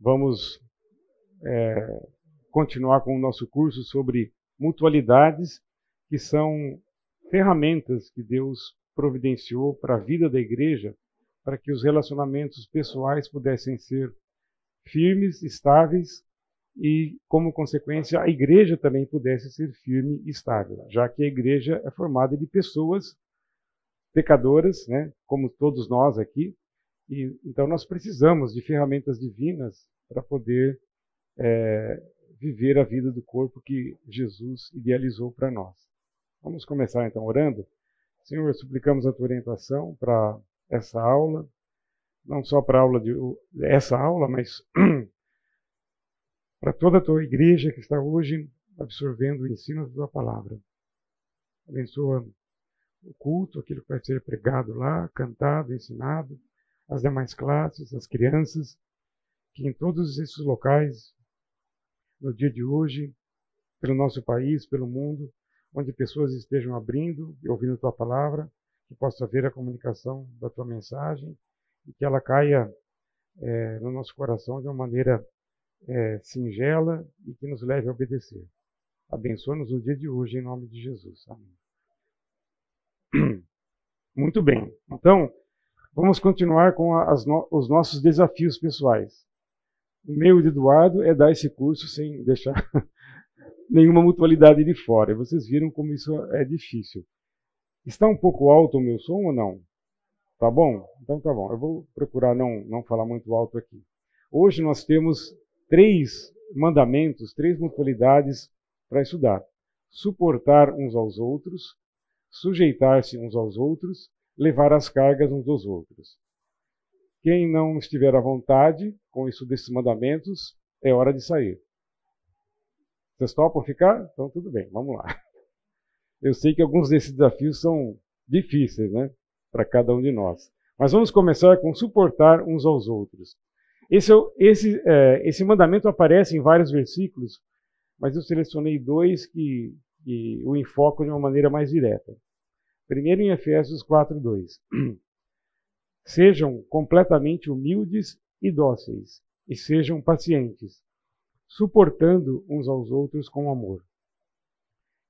Vamos é, continuar com o nosso curso sobre mutualidades, que são ferramentas que Deus providenciou para a vida da igreja, para que os relacionamentos pessoais pudessem ser firmes, estáveis e, como consequência, a igreja também pudesse ser firme e estável, já que a igreja é formada de pessoas pecadoras, né, como todos nós aqui, e então nós precisamos de ferramentas divinas para poder é, viver a vida do corpo que Jesus idealizou para nós. Vamos começar então orando. Senhor, suplicamos a tua orientação para essa aula, não só para aula de essa aula, mas para toda a tua igreja que está hoje absorvendo o ensino da tua palavra. Abençoa o culto, aquilo que vai ser pregado lá, cantado, ensinado, as demais classes, as crianças, que em todos esses locais, no dia de hoje, pelo nosso país, pelo mundo, onde pessoas estejam abrindo e ouvindo a tua palavra, que possa haver a comunicação da tua mensagem e que ela caia é, no nosso coração de uma maneira é, singela e que nos leve a obedecer. Abençoa-nos no dia de hoje, em nome de Jesus. Amém. Muito bem. Então, vamos continuar com no os nossos desafios pessoais. O meu de Eduardo é dar esse curso sem deixar nenhuma mutualidade de fora. Vocês viram como isso é difícil. Está um pouco alto o meu som ou não? Tá bom? Então tá bom. Eu vou procurar não, não falar muito alto aqui. Hoje nós temos três mandamentos, três mutualidades para estudar: suportar uns aos outros, sujeitar-se uns aos outros, levar as cargas uns dos outros. Quem não estiver à vontade com isso desses mandamentos, é hora de sair. Vocês topam ficar? Então tudo bem, vamos lá. Eu sei que alguns desses desafios são difíceis, né, para cada um de nós. Mas vamos começar com suportar uns aos outros. Esse, esse, é, esse mandamento aparece em vários versículos, mas eu selecionei dois que, que o enfocam de uma maneira mais direta. Primeiro em Efésios 4:2. Sejam completamente humildes e dóceis, e sejam pacientes, suportando uns aos outros com amor.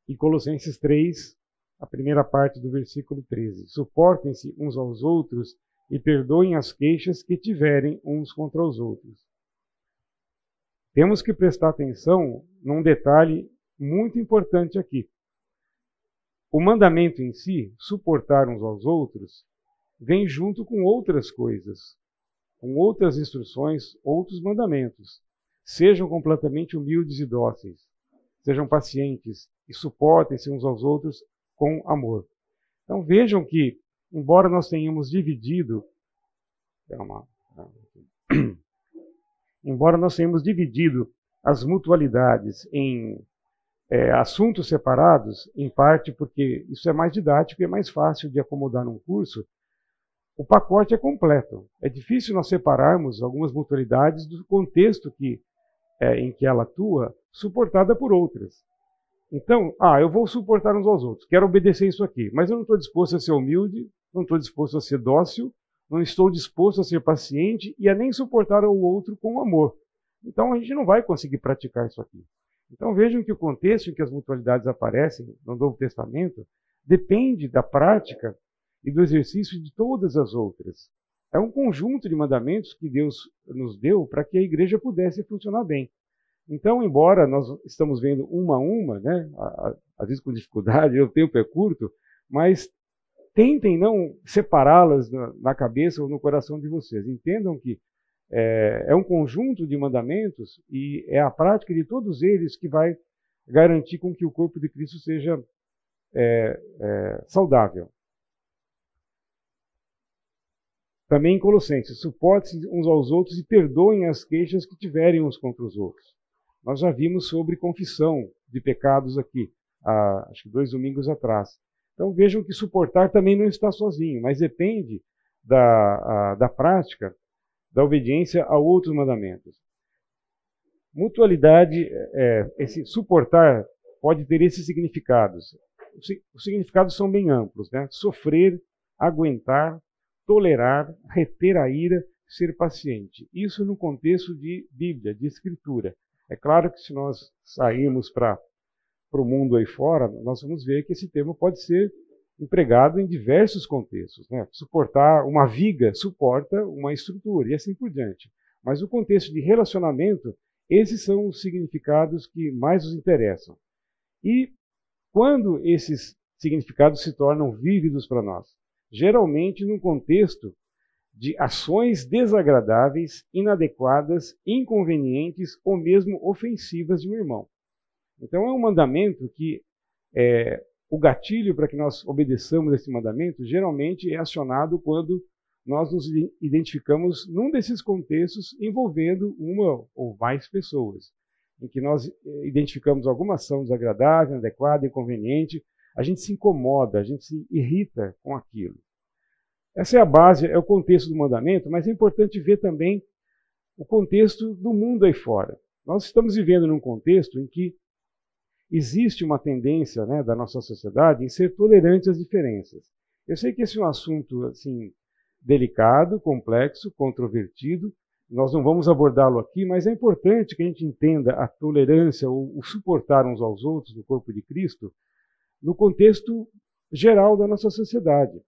E Colossenses 3, a primeira parte do versículo 13. Suportem-se uns aos outros e perdoem as queixas que tiverem uns contra os outros. Temos que prestar atenção num detalhe muito importante aqui. O mandamento em si, suportar uns aos outros, vem junto com outras coisas, com outras instruções, outros mandamentos. Sejam completamente humildes e dóceis, sejam pacientes e suportem-se uns aos outros com amor. Então vejam que embora nós tenhamos dividido, embora nós tenhamos dividido as mutualidades em é, assuntos separados, em parte porque isso é mais didático e é mais fácil de acomodar num curso, o pacote é completo. É difícil nós separarmos algumas mutualidades do contexto que, é, em que ela atua, suportada por outras. Então, ah, eu vou suportar uns aos outros, quero obedecer isso aqui, mas eu não estou disposto a ser humilde, não estou disposto a ser dócil, não estou disposto a ser paciente e a nem suportar o outro com amor. Então a gente não vai conseguir praticar isso aqui. Então vejam que o contexto em que as mutualidades aparecem no Novo Testamento depende da prática e do exercício de todas as outras. É um conjunto de mandamentos que Deus nos deu para que a igreja pudesse funcionar bem. Então, embora nós estamos vendo uma a uma, né, às vezes com dificuldade, o tempo é curto, mas tentem não separá-las na, cabeça ou no coração de vocês. Entendam que é, é, um conjunto de mandamentos e é a prática de todos eles que vai garantir com que o corpo de Cristo seja é, é, saudável. Também em Colossenses, suportem uns aos outros e perdoem as queixas que tiverem uns contra os outros. Nós já vimos sobre confissão de pecados aqui, há, acho que dois domingos atrás. Então vejam que suportar também não está sozinho, mas depende da, a, da prática, da obediência a outros mandamentos. Mutualidade, é, esse suportar pode ter esses significados. Os significados são bem amplos, né? Sofrer, aguentar, tolerar, reter a ira, ser paciente. Isso no contexto de Bíblia, de Escritura. É claro que se nós sairmos para o mundo aí fora, nós vamos ver que esse termo pode ser empregado em diversos contextos. Né? Suportar uma viga suporta uma estrutura e assim por diante. Mas o contexto de relacionamento, esses são os significados que mais nos interessam. E quando esses significados se tornam vívidos para nós? Geralmente num contexto de ações desagradáveis, inadequadas, inconvenientes ou mesmo ofensivas de um irmão. Então é um mandamento que é, o gatilho para que nós obedeçamos esse mandamento geralmente é acionado quando nós nos identificamos num desses contextos envolvendo uma ou mais pessoas, em que nós eh, identificamos alguma ação desagradável, inadequada, inconveniente, a gente se incomoda, a gente se irrita com aquilo. Essa é a base, é o contexto do mandamento, mas é importante ver também o contexto do mundo aí fora. Nós estamos vivendo num contexto em que existe uma tendência né, da nossa sociedade em ser tolerante às diferenças. Eu sei que esse é um assunto assim delicado, complexo, controvertido. Nós não vamos abordá-lo aqui, mas é importante que a gente entenda a tolerância, ou o suportar uns aos outros no corpo de Cristo, no contexto geral da nossa sociedade.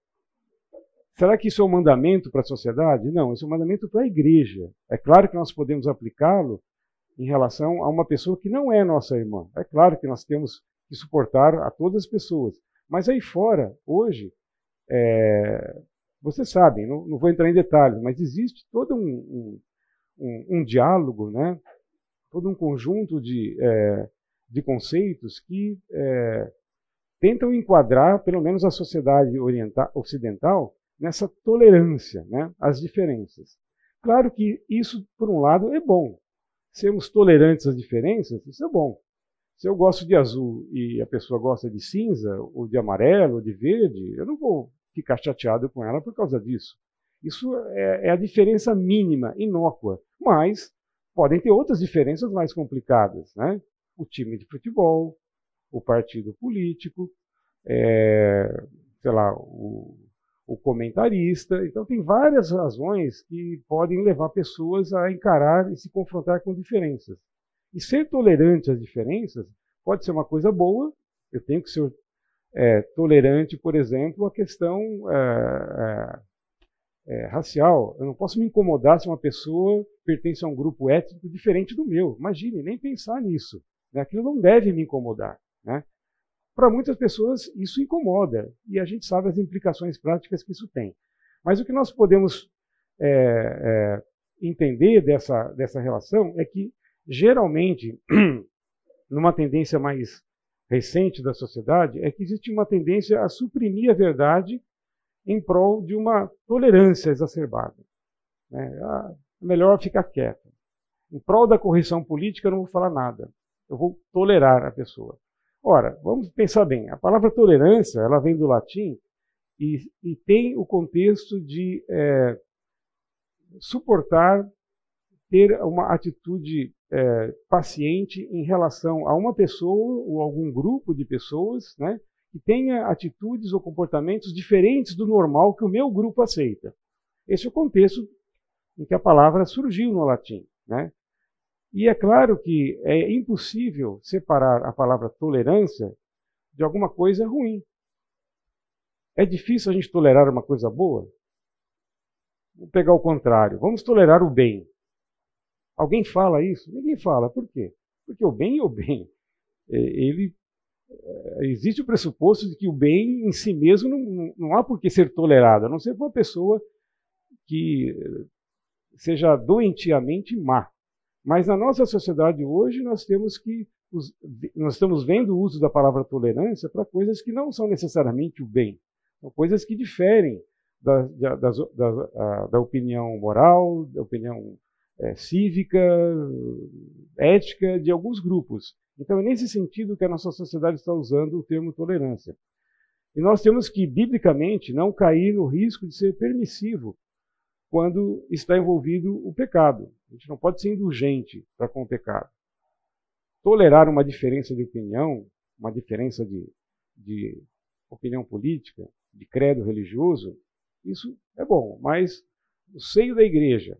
Será que isso é um mandamento para a sociedade? Não, isso é um mandamento para a igreja. É claro que nós podemos aplicá-lo em relação a uma pessoa que não é nossa irmã. É claro que nós temos que suportar a todas as pessoas. Mas aí fora, hoje, é, vocês sabem, não, não, vou entrar em detalhes, mas existe todo um, um, um, um diálogo, né? todo um conjunto de, é, de conceitos que é, tentam enquadrar, pelo menos, a sociedade oriental, ocidental nessa tolerância né, às diferenças. Claro que isso, por um lado, é bom sermos tolerantes às diferenças, isso é bom. Se eu gosto de azul e a pessoa gosta de cinza, ou de amarelo, ou de verde, eu não vou ficar chateado com ela por causa disso. Isso é, é a diferença mínima, inócua. Mas podem ter outras diferenças mais complicadas. Né? O time de futebol, o partido político, é, sei lá, o, o comentarista. Então, tem várias razões que podem levar pessoas a encarar e se confrontar com diferenças. E ser tolerante às diferenças pode ser uma coisa boa. Eu tenho que ser é, tolerante, por exemplo, à questão é, é, é, racial. Eu não posso me incomodar se uma pessoa pertence a um grupo étnico diferente do meu. Imagine, nem pensar nisso. Né? Aquilo não deve me incomodar. Né? Para muitas pessoas isso incomoda e a gente sabe as implicações práticas que isso tem. Mas o que nós podemos é, é, entender dessa, dessa relação é que, geralmente, numa tendência mais recente da sociedade, é que existe uma tendência a suprimir a verdade em prol de uma tolerância exacerbada. É, ah, melhor ficar quieto. Em prol da correção política, eu não vou falar nada. Eu vou tolerar a pessoa. Ora, vamos pensar bem. A palavra tolerância, ela vem do latim e, e tem o contexto de é, suportar, ter uma atitude é, paciente em relação a uma pessoa ou algum grupo de pessoas, né, que tenha atitudes ou comportamentos diferentes do normal que o meu grupo aceita. Esse é o contexto em que a palavra surgiu no latim. Né? E é claro que é impossível separar a palavra tolerância de alguma coisa ruim. É difícil a gente tolerar uma coisa boa? Vou pegar o contrário. Vamos tolerar o bem. Alguém fala isso? Ninguém fala. Por quê? Porque o bem é o bem. É, ele é, existe o pressuposto de que o bem em si mesmo não, não há por que ser tolerado, a não ser por uma pessoa que seja doentiamente má. Mas na nossa sociedade hoje nós temos que nós estamos vendo o uso da palavra tolerância para coisas que não são necessariamente o bem, são coisas que diferem da, da, da, da opinião moral, da opinião é, cívica, ética de alguns grupos. Então é nesse sentido que a nossa sociedade está usando o termo tolerância. E nós temos que, biblicamente, não cair no risco de ser permissivo quando está envolvido o pecado. A gente não pode ser indulgente para com o pecado. Tolerar uma diferença de opinião, uma diferença de, de opinião política, de credo religioso, isso é bom, mas no seio da igreja,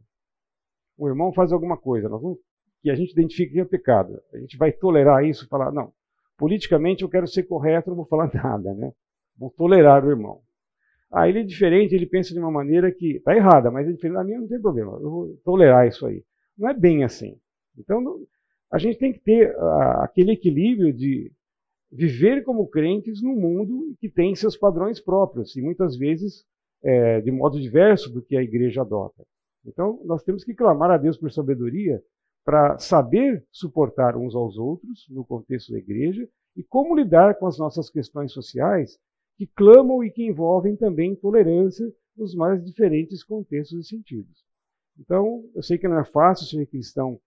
o irmão faz alguma coisa, nós vamos, que a gente identifica que é pecado, a gente vai tolerar isso, falar, não, politicamente eu quero ser correto, não vou falar nada, né? Vou tolerar o irmão. Ah, ele é diferente, ele pensa de uma maneira que está errada, mas é diferente da minha, não tem problema, eu vou tolerar isso aí. Não é bem assim. Então, a gente tem que ter uh, aquele equilíbrio de viver como crentes num mundo que tem seus padrões próprios, e muitas vezes é, de modo diverso do que a igreja adota. Então, nós temos que clamar a Deus por sabedoria para saber suportar uns aos outros no contexto da igreja e como lidar com as nossas questões sociais que clamam e que envolvem também tolerância nos mais diferentes contextos e sentidos. Então, eu sei que não é fácil ser cristão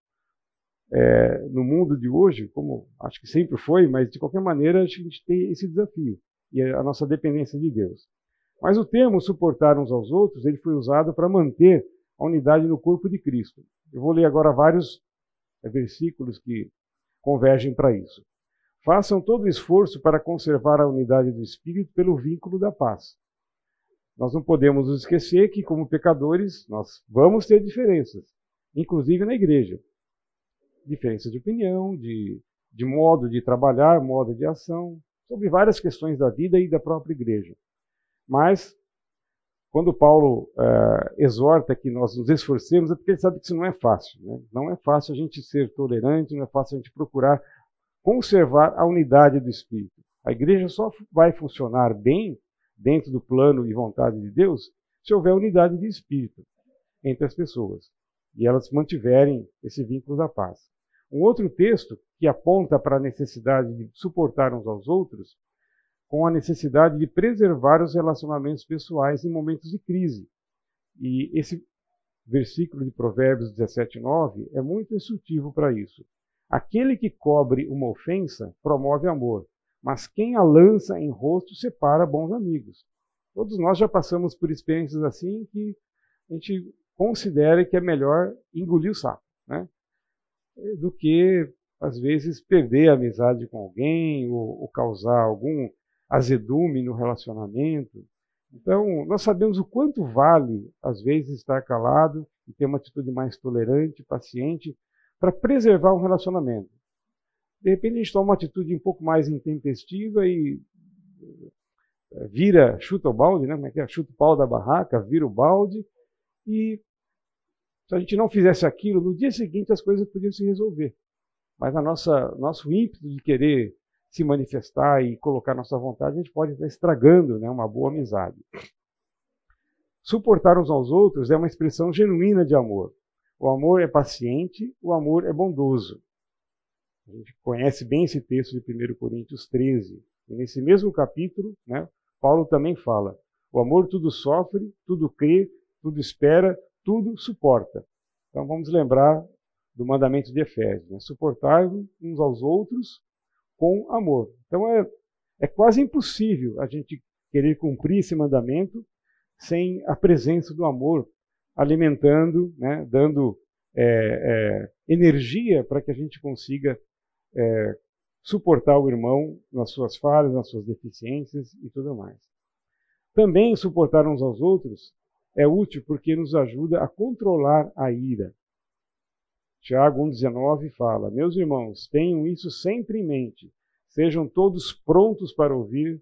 é, no mundo de hoje, como acho que sempre foi, mas de qualquer maneira a gente tem esse desafio e a nossa dependência de Deus. Mas o termo suportar uns aos outros, ele foi usado para manter a unidade no corpo de Cristo. Eu vou ler agora vários é, versículos que convergem para isso. Façam todo o esforço para conservar a unidade do Espírito pelo vínculo da paz. Nós não podemos esquecer que, como pecadores, nós vamos ter diferenças, inclusive na igreja. Diferença de opinião, de, de modo de trabalhar, modo de ação, sobre várias questões da vida e da própria igreja. Mas, quando Paulo uh, exorta que nós nos esforcemos, é porque ele sabe que isso não é fácil. Né? Não é fácil a gente ser tolerante, não é fácil a gente procurar conservar a unidade do Espírito. A igreja só vai funcionar bem dentro do plano e vontade de Deus se houver unidade de espírito entre as pessoas e elas mantiverem esse vínculo da paz. Um outro texto que aponta para a necessidade de suportar uns aos outros, com a necessidade de preservar os relacionamentos pessoais em momentos de crise. E esse versículo de Provérbios 17:9 é muito instrutivo para isso. Aquele que cobre uma ofensa promove amor, mas quem a lança em rosto separa bons amigos. Todos nós já passamos por experiências assim que a gente considera que é melhor engolir o sapo, né? Do que, às vezes, perder a amizade com alguém ou, ou causar algum azedume no relacionamento. Então, nós sabemos o quanto vale, às vezes, estar calado e ter uma atitude mais tolerante, paciente, para preservar um relacionamento. De repente a gente toma uma atitude um pouco mais intempestiva e eh, vira, chuta o balde, né? Como é que é? Chuta o pau da barraca, vira o balde e se a gente não fizesse aquilo, no dia seguinte as coisas podiam se resolver. Mas a nossa nosso ímpeto de querer se manifestar e colocar nossa vontade, a gente pode estar estragando né, uma boa amizade. Suportar uns aos outros é uma expressão genuína de amor. O amor é paciente, o amor é bondoso. A gente conhece bem esse texto de 1 Coríntios 13. E nesse mesmo capítulo, né, Paulo também fala: o amor tudo sofre, tudo crê, tudo espera, tudo suporta. Então vamos lembrar do mandamento de Efésios: né? suportar uns aos outros com amor. Então é, é quase impossível a gente querer cumprir esse mandamento sem a presença do amor alimentando, né, dando é, é, energia para que a gente consiga é, suportar o irmão nas suas falhas, nas suas deficiências e tudo mais. Também suportar uns aos outros é útil porque nos ajuda a controlar a ira. Tiago 1,19 fala: Meus irmãos, tenham isso sempre em mente. Sejam todos prontos para ouvir,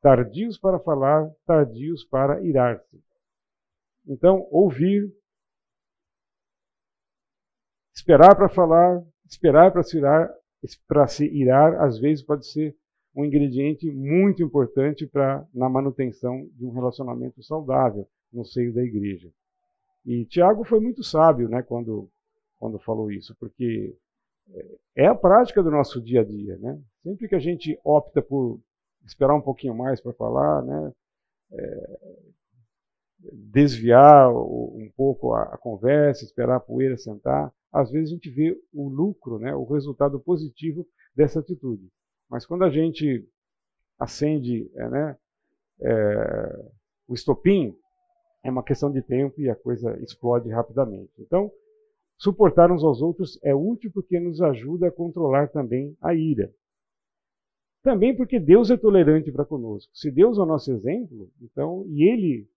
tardios para falar, tardios para irar-se. Então, ouvir, esperar para falar, esperar para se irar, para se irar, às vezes pode ser um ingrediente muito importante para na manutenção de um relacionamento saudável no seio da igreja. E Tiago foi muito sábio, né, quando quando falou isso, porque é a prática do nosso dia a dia, né? Sempre que a gente opta por esperar um pouquinho mais para falar, né, é, desviar um pouco a, conversa, esperar a poeira sentar, às vezes a gente vê o lucro, né, o resultado positivo dessa atitude. Mas quando a gente acende é, né, é, o estopim, é uma questão de tempo e a coisa explode rapidamente. Então, suportar uns aos outros é útil porque nos ajuda a controlar também a ira. Também porque Deus é tolerante para conosco. Se Deus é o nosso exemplo, então, e Ele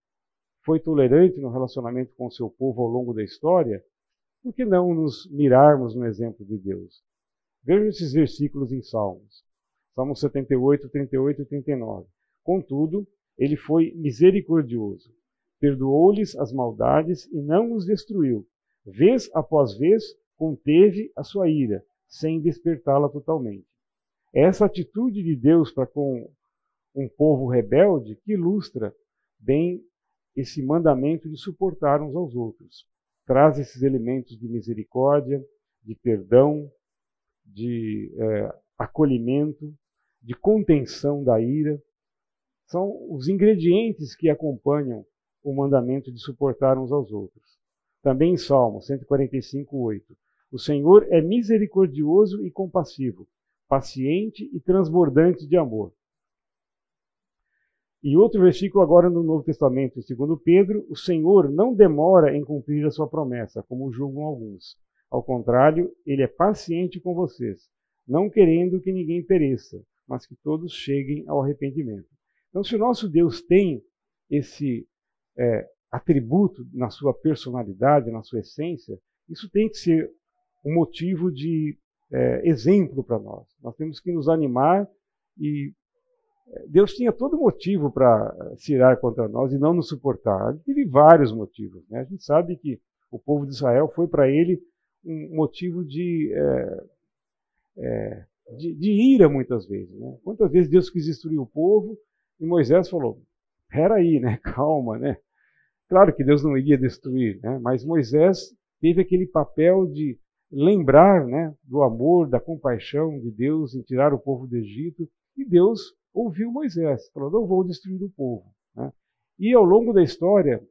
foi tolerante no relacionamento com o seu povo ao longo da história, por que não nos mirarmos no exemplo de Deus? Vejam esses versículos em Salmos. Salmos 78, 38 e 39. Contudo, ele foi misericordioso, perdoou-lhes as maldades e não os destruiu. Vez após vez, conteve a sua ira, sem despertá-la totalmente. Essa atitude de Deus para com um povo rebelde que ilustra bem esse mandamento de suportar uns aos outros. Traz esses elementos de misericórdia, de perdão, de é, acolhimento, de contenção da ira. São os ingredientes que acompanham o mandamento de suportar uns aos outros. Também em Salmo 145, 8. O Senhor é misericordioso e compassivo, paciente e transbordante de amor. E outro versículo agora no Novo Testamento, em 2 Pedro, o Senhor não demora em cumprir a sua promessa, como julgam alguns. Ao contrário, ele é paciente com vocês, não querendo que ninguém pereça, mas que todos cheguem ao arrependimento. Então, se o nosso Deus tem esse é, atributo na sua personalidade, na sua essência, isso tem que ser um motivo de é, exemplo para nós. Nós temos que nos animar e Deus tinha todo motivo para se irar contra nós e não nos suportar. Ele teve vários motivos. Né? A gente sabe que o povo de Israel foi para ele um motivo de, é, é, de, de, ira muitas vezes. Né? Quantas vezes Deus quis destruir o povo e Moisés falou: peraí, né? calma, né? Claro que Deus não iria destruir, né? mas Moisés teve aquele papel de lembrar né, do amor, da compaixão de Deus em tirar o povo do Egito. E Deus ouviu Moisés, falou: Não vou destruir o povo. Né? E ao longo da história,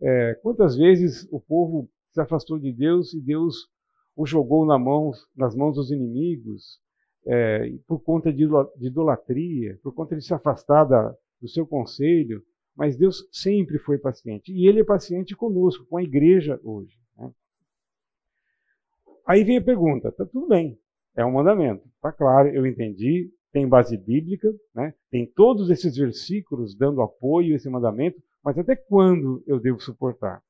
é, quantas vezes o povo se afastou de Deus e Deus o jogou na mão, nas mãos dos inimigos, é, por conta de idolatria, por conta de se afastar da, do seu conselho. Mas Deus sempre foi paciente. E Ele é paciente conosco, com a igreja hoje. Aí vem a pergunta, tá tudo bem, é um mandamento, tá claro, eu entendi, tem base bíblica, né? tem todos esses versículos dando apoio a esse mandamento, mas até quando eu devo suportar?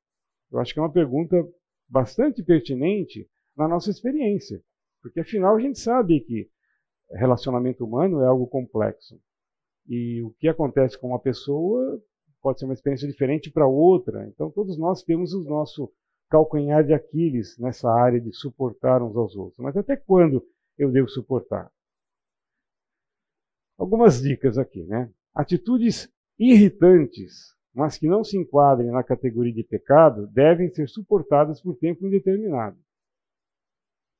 Eu acho que é uma pergunta bastante pertinente na nossa experiência, porque afinal a gente sabe que relacionamento humano é algo complexo. E o que acontece com uma pessoa pode ser uma experiência diferente para outra. Então todos nós temos o nosso calcanhar de Aquiles nessa área de suportar uns aos outros. Mas até quando eu devo suportar? Algumas dicas aqui, né? Atitudes irritantes, mas que não se enquadrem na categoria de pecado, devem ser suportadas por tempo indeterminado.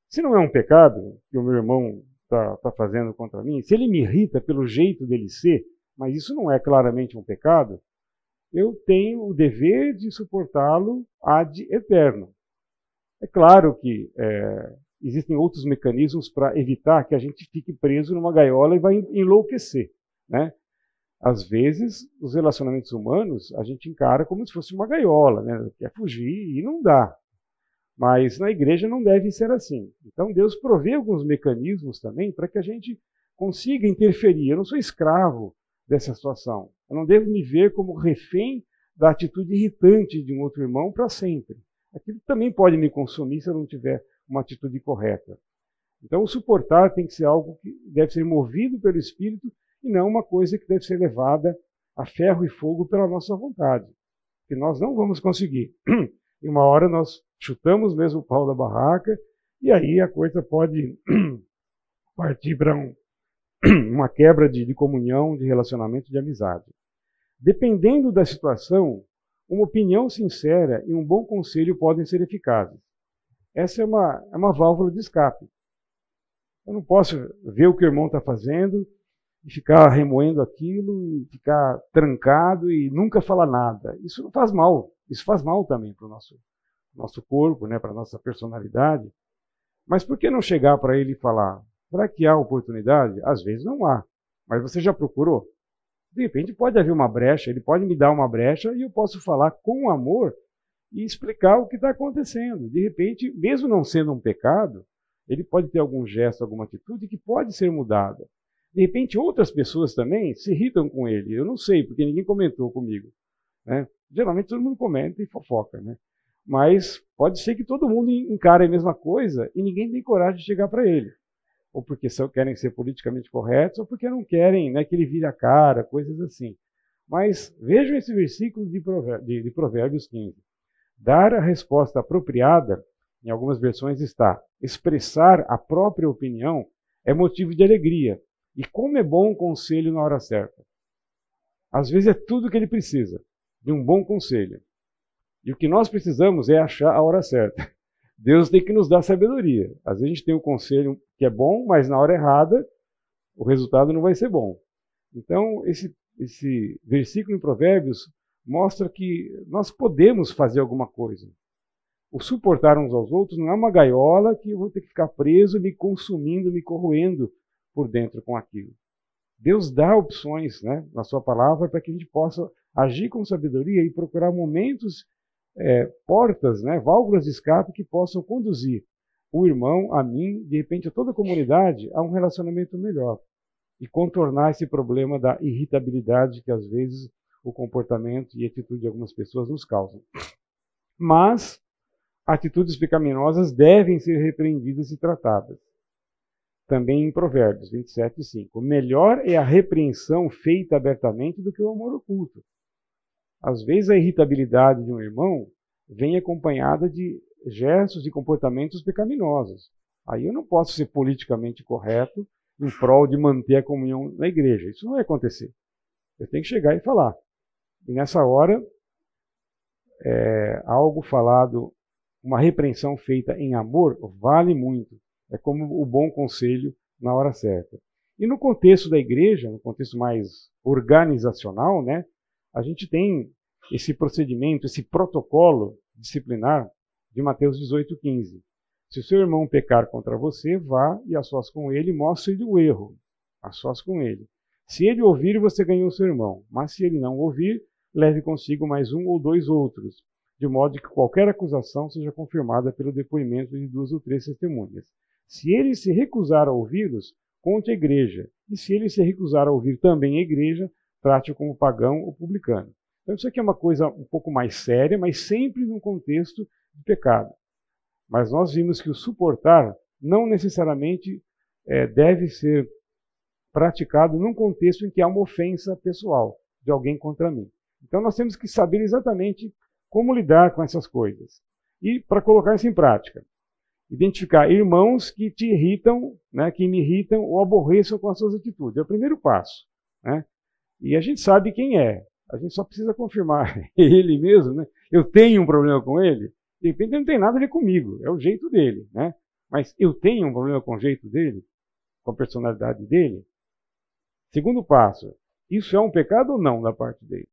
Se não é um pecado que o meu irmão está tá fazendo contra mim, se ele me irrita pelo jeito dele ser, mas isso não é claramente um pecado, eu tenho o dever de suportá-lo ad eterno. É claro que é, existem outros mecanismos para evitar que a gente fique preso numa gaiola e vai enlouquecer. Né? Às vezes, os relacionamentos humanos a gente encara como se fosse uma gaiola, né? quer fugir e não dá. Mas na igreja não deve ser assim. Então Deus provê alguns mecanismos também para que a gente consiga interferir. Eu não sou escravo dessa situação. Eu não devo me ver como refém da atitude irritante de um outro irmão para sempre. Aquilo também pode me consumir se eu não tiver uma atitude correta. Então, o suportar tem que ser algo que deve ser movido pelo Espírito e não uma coisa que deve ser levada a ferro e fogo pela nossa vontade. Que nós não vamos conseguir. Em uma hora nós chutamos mesmo o pau da barraca e aí a coisa pode partir para um, uma quebra de, de comunhão, de relacionamento, de amizade. Dependendo da situação, uma opinião sincera e um bom conselho podem ser eficazes. Essa é uma, é uma válvula de escape. Eu não posso ver o que o irmão está fazendo e ficar remoendo aquilo e ficar trancado e nunca falar nada. Isso não faz mal. Isso faz mal também para o nosso, nosso corpo, né, para a nossa personalidade. Mas por que não chegar para ele e falar? Será que há oportunidade? Às vezes não há. Mas você já procurou? De repente pode haver uma brecha, ele pode me dar uma brecha e eu posso falar com amor e explicar o que está acontecendo. De repente, mesmo não sendo um pecado, ele pode ter algum gesto, alguma atitude que pode ser mudada. De repente, outras pessoas também se irritam com ele. Eu não sei, porque ninguém comentou comigo. Né? Geralmente todo mundo comenta e fofoca, né? Mas pode ser que todo mundo encare a mesma coisa e ninguém tem coragem de chegar para ele. Ou porque só querem ser politicamente corretos, ou porque não querem né, que ele vire a cara, coisas assim. Mas vejam esse versículo de Provérbios, de, de Provérbios 15. Dar a resposta apropriada, em algumas versões está, expressar a própria opinião é motivo de alegria. E como é bom um conselho na hora certa. Às vezes é tudo que ele precisa, de um bom conselho. E o que nós precisamos é achar a hora certa. Deus tem que nos dar sabedoria. Às vezes a gente tem um conselho que é bom, mas na hora errada o resultado não vai ser bom. Então, esse, esse versículo em Provérbios mostra que nós podemos fazer alguma coisa. O suportar uns aos outros não é uma gaiola que eu vou ter que ficar preso, me consumindo, me corroendo por dentro com aquilo. Deus dá opções né, na sua palavra para que a gente possa agir com sabedoria e procurar momentos, é, portas, né, válvulas de escape que possam conduzir o irmão, a mim, de repente a toda a comunidade, a um relacionamento melhor. E contornar esse problema da irritabilidade que às vezes o comportamento e atitude de algumas pessoas nos causam. Mas atitudes pecaminosas devem ser repreendidas e tratadas também em Provérbios 27, 5. Melhor é a repreensão feita abertamente do que o amor oculto. Às vezes a irritabilidade de um irmão vem acompanhada de gestos e comportamentos pecaminosos. Aí eu não posso ser politicamente correto em prol de manter a comunhão na igreja. Isso não vai acontecer. Eu tenho que chegar e falar. E nessa hora, é, algo falado, uma repreensão feita em amor, vale muito. É como o bom conselho na hora certa. E no contexto da igreja, no contexto mais organizacional, né, a gente tem esse procedimento, esse protocolo disciplinar de Mateus 18,15. Se o seu irmão pecar contra você, vá e a sós com ele, mostre-lhe o erro, a sós com ele. Se ele ouvir, você ganhou o seu irmão, mas se ele não ouvir, leve consigo mais um ou dois outros, de modo que qualquer acusação seja confirmada pelo depoimento de duas ou três testemunhas. Se ele se recusar a ouvi-los, conte a igreja. E se ele se recusar a ouvir também a igreja, trate-o como pagão ou publicano. Então, isso aqui é uma coisa um pouco mais séria, mas sempre num contexto de pecado. Mas nós vimos que o suportar não necessariamente é, deve ser praticado num contexto em que há uma ofensa pessoal de alguém contra mim. Então, nós temos que saber exatamente como lidar com essas coisas. E para colocar isso em prática identificar irmãos que te irritam, né, que me irritam ou aborreçam com as suas atitudes. É o primeiro passo. Né? E a gente sabe quem é. A gente só precisa confirmar ele mesmo. Né? Eu tenho um problema com ele. De repente não tem nada a ver comigo. É o jeito dele. Né? Mas eu tenho um problema com o jeito dele? Com a personalidade dele? Segundo passo. Isso é um pecado ou não da parte dele?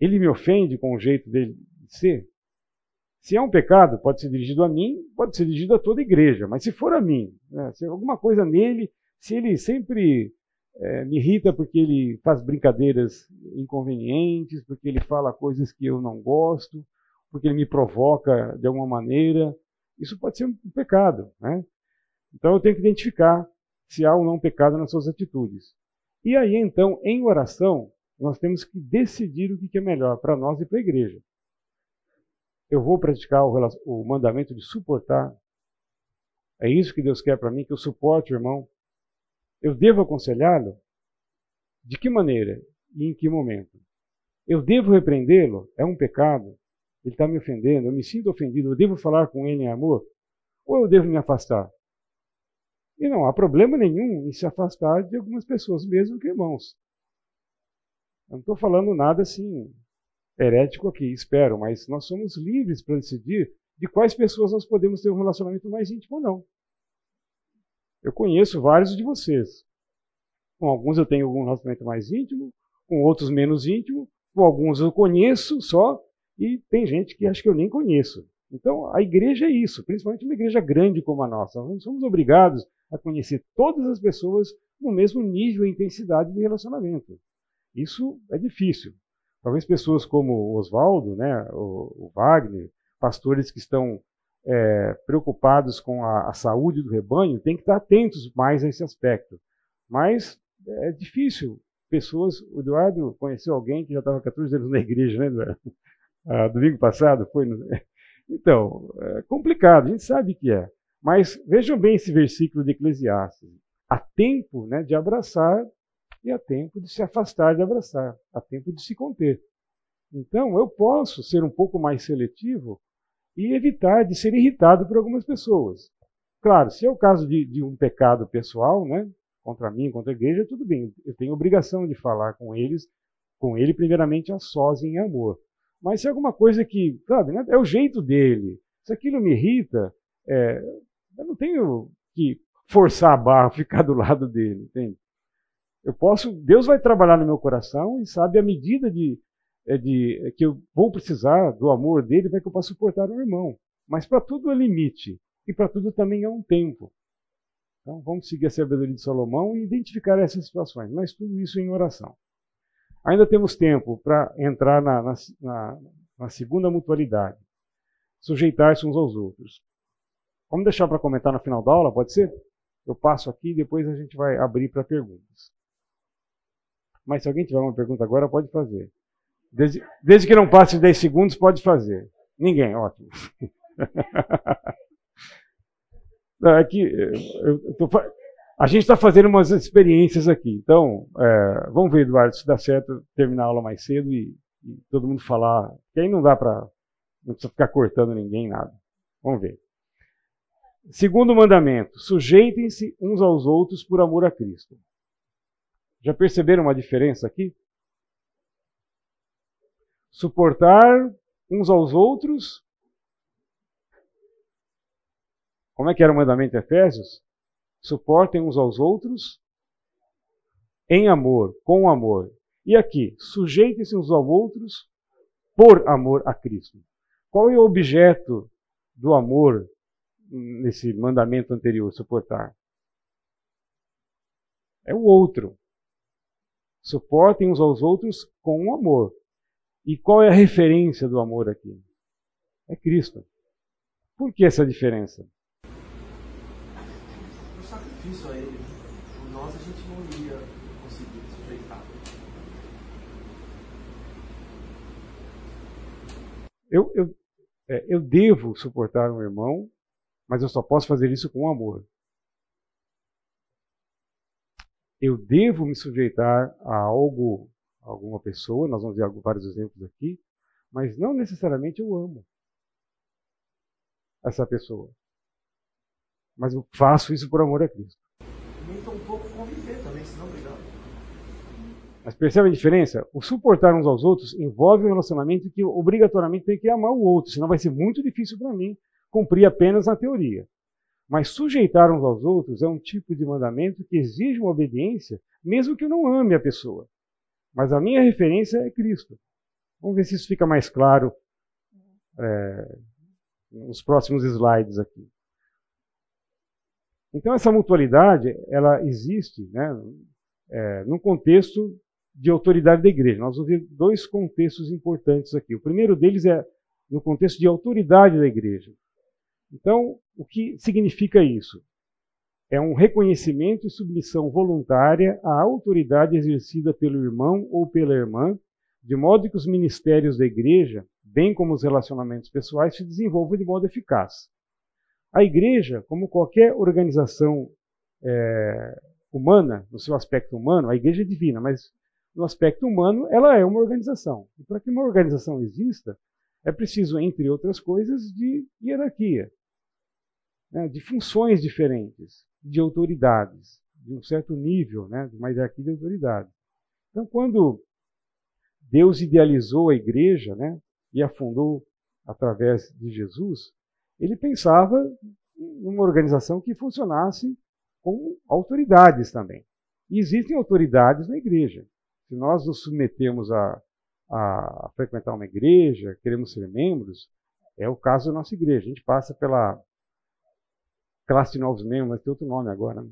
Ele me ofende com o jeito dele de ser? Se é um pecado, pode ser dirigido a mim, pode ser dirigido a toda a igreja, mas se for a mim, né, se alguma coisa nele, se ele sempre é, me irrita porque ele faz brincadeiras inconvenientes, porque ele fala coisas que eu não gosto, porque ele me provoca de alguma maneira, isso pode ser um pecado. Né? Então eu tenho que identificar se há ou não pecado nas suas atitudes. E aí então, em oração, nós temos que decidir o que é melhor para nós e para a igreja eu vou praticar o, o mandamento de suportar. É isso que Deus quer para mim, que eu suporte o irmão. Eu devo aconselhá-lo? De que maneira e em que momento? Eu devo repreendê-lo? É um pecado? Ele está me ofendendo, eu me sinto ofendido, eu devo falar com ele em amor? Ou eu devo me afastar? E não há problema nenhum em se afastar de algumas pessoas, mesmo que irmãos. Eu não estou falando nada assim herético aqui, espero, mas nós somos livres para decidir de quais pessoas nós podemos ter um relacionamento mais íntimo ou não. Eu conheço vários de vocês. Com alguns eu tenho algum relacionamento mais íntimo, com outros menos íntimo, com alguns eu conheço só, e tem gente que acha que eu nem conheço. Então, a igreja é isso, principalmente uma igreja grande como a nossa. Nós somos obrigados a conhecer todas as pessoas no mesmo nível e intensidade de relacionamento. Isso é difícil. Talvez pessoas como o Oswaldo, né, o, o, Wagner, pastores que estão é, preocupados com a, a, saúde do rebanho, têm que estar atentos mais a esse aspecto. Mas é difícil pessoas. O Eduardo conheceu alguém que já estava 14 anos na igreja, né, Eduardo? Ah, domingo passado foi. No... Então, é complicado, a gente sabe que é. Mas vejam bem esse versículo de Eclesiastes. Há tempo né, de abraçar e há tempo de se afastar de abraçar. Há tempo de se conter. Então, eu posso ser um pouco mais seletivo e evitar de ser irritado por algumas pessoas. Claro, se é o caso de, de um pecado pessoal, né, contra mim, contra a igreja, tudo bem. Eu tenho obrigação de falar com eles, com ele primeiramente a sós em amor. Mas se é alguma coisa que, sabe, né, é o jeito dele, se aquilo me irrita, é, eu não tenho que forçar a barra, ficar do lado dele, entende? Eu posso, Deus vai trabalhar no meu coração e sabe a medida de, é de é que eu vou precisar do amor dele para que eu possa suportar o irmão. Mas para tudo há limite e para tudo também há um tempo. Então vamos seguir a sabedoria de Salomão e identificar essas situações, mas tudo isso em oração. Ainda temos tempo para entrar na, na, na, na segunda mutualidade, sujeitar-se uns aos outros. Vamos deixar para comentar no final da aula, pode ser? Eu passo aqui e depois a gente vai abrir para perguntas. Mas se alguém tiver uma pergunta agora, pode fazer. Desde, desde que não passe 10 segundos, pode fazer. Ninguém, ótimo. Não, é que eu, eu tô, a gente está fazendo umas experiências aqui. Então, é, vamos ver, Eduardo, se dá certo terminar a aula mais cedo e, e todo mundo falar. Que aí não dá para. Não precisa ficar cortando ninguém, nada. Vamos ver. Segundo mandamento: sujeitem-se uns aos outros por amor a Cristo. Já perceberam uma diferença aqui? Suportar uns aos outros. Como é que era o mandamento de Efésios? Suportem uns aos outros em amor, com amor. E aqui, sujeitem-se uns aos outros por amor a Cristo. Qual é o objeto do amor nesse mandamento anterior, suportar? É o outro. Suportem uns aos outros com amor. E qual é a referência do amor aqui? É Cristo. Por que essa diferença? O sacrifício a ele. Por nós a gente não iria conseguir sujeitar. Eu, eu, é, eu devo suportar um irmão, mas eu só posso fazer isso com amor. Eu devo me sujeitar a algo, a alguma pessoa, nós vamos ver vários exemplos aqui, mas não necessariamente eu amo essa pessoa. Mas eu faço isso por amor a Cristo. Nem tão pouco conviver também, senão obrigado. Mas percebe a diferença? O suportar uns aos outros envolve um relacionamento que obrigatoriamente tem que amar o outro, senão vai ser muito difícil para mim cumprir apenas na teoria. Mas sujeitar uns aos outros é um tipo de mandamento que exige uma obediência, mesmo que eu não ame a pessoa. Mas a minha referência é Cristo. Vamos ver se isso fica mais claro é, nos próximos slides aqui. Então essa mutualidade, ela existe né, é, contexto de autoridade da igreja. Nós vamos ver dois contextos importantes aqui. O primeiro deles é no contexto de autoridade da igreja. Então, o que significa isso? É um reconhecimento e submissão voluntária à autoridade exercida pelo irmão ou pela irmã, de modo que os ministérios da igreja, bem como os relacionamentos pessoais, se desenvolvam de modo eficaz. A igreja, como qualquer organização é, humana, no seu aspecto humano, a igreja é divina, mas no aspecto humano, ela é uma organização. E para que uma organização exista, é preciso, entre outras coisas, de hierarquia, né, de funções diferentes, de autoridades, de um certo nível, né, de uma hierarquia de autoridade. Então, quando Deus idealizou a igreja né, e a fundou através de Jesus, ele pensava numa organização que funcionasse com autoridades também. E existem autoridades na igreja. Se nós nos submetemos a, a frequentar uma igreja, queremos ser membros, é o caso da nossa igreja. A gente passa pela classe de novos membros, mas tem outro nome agora, né?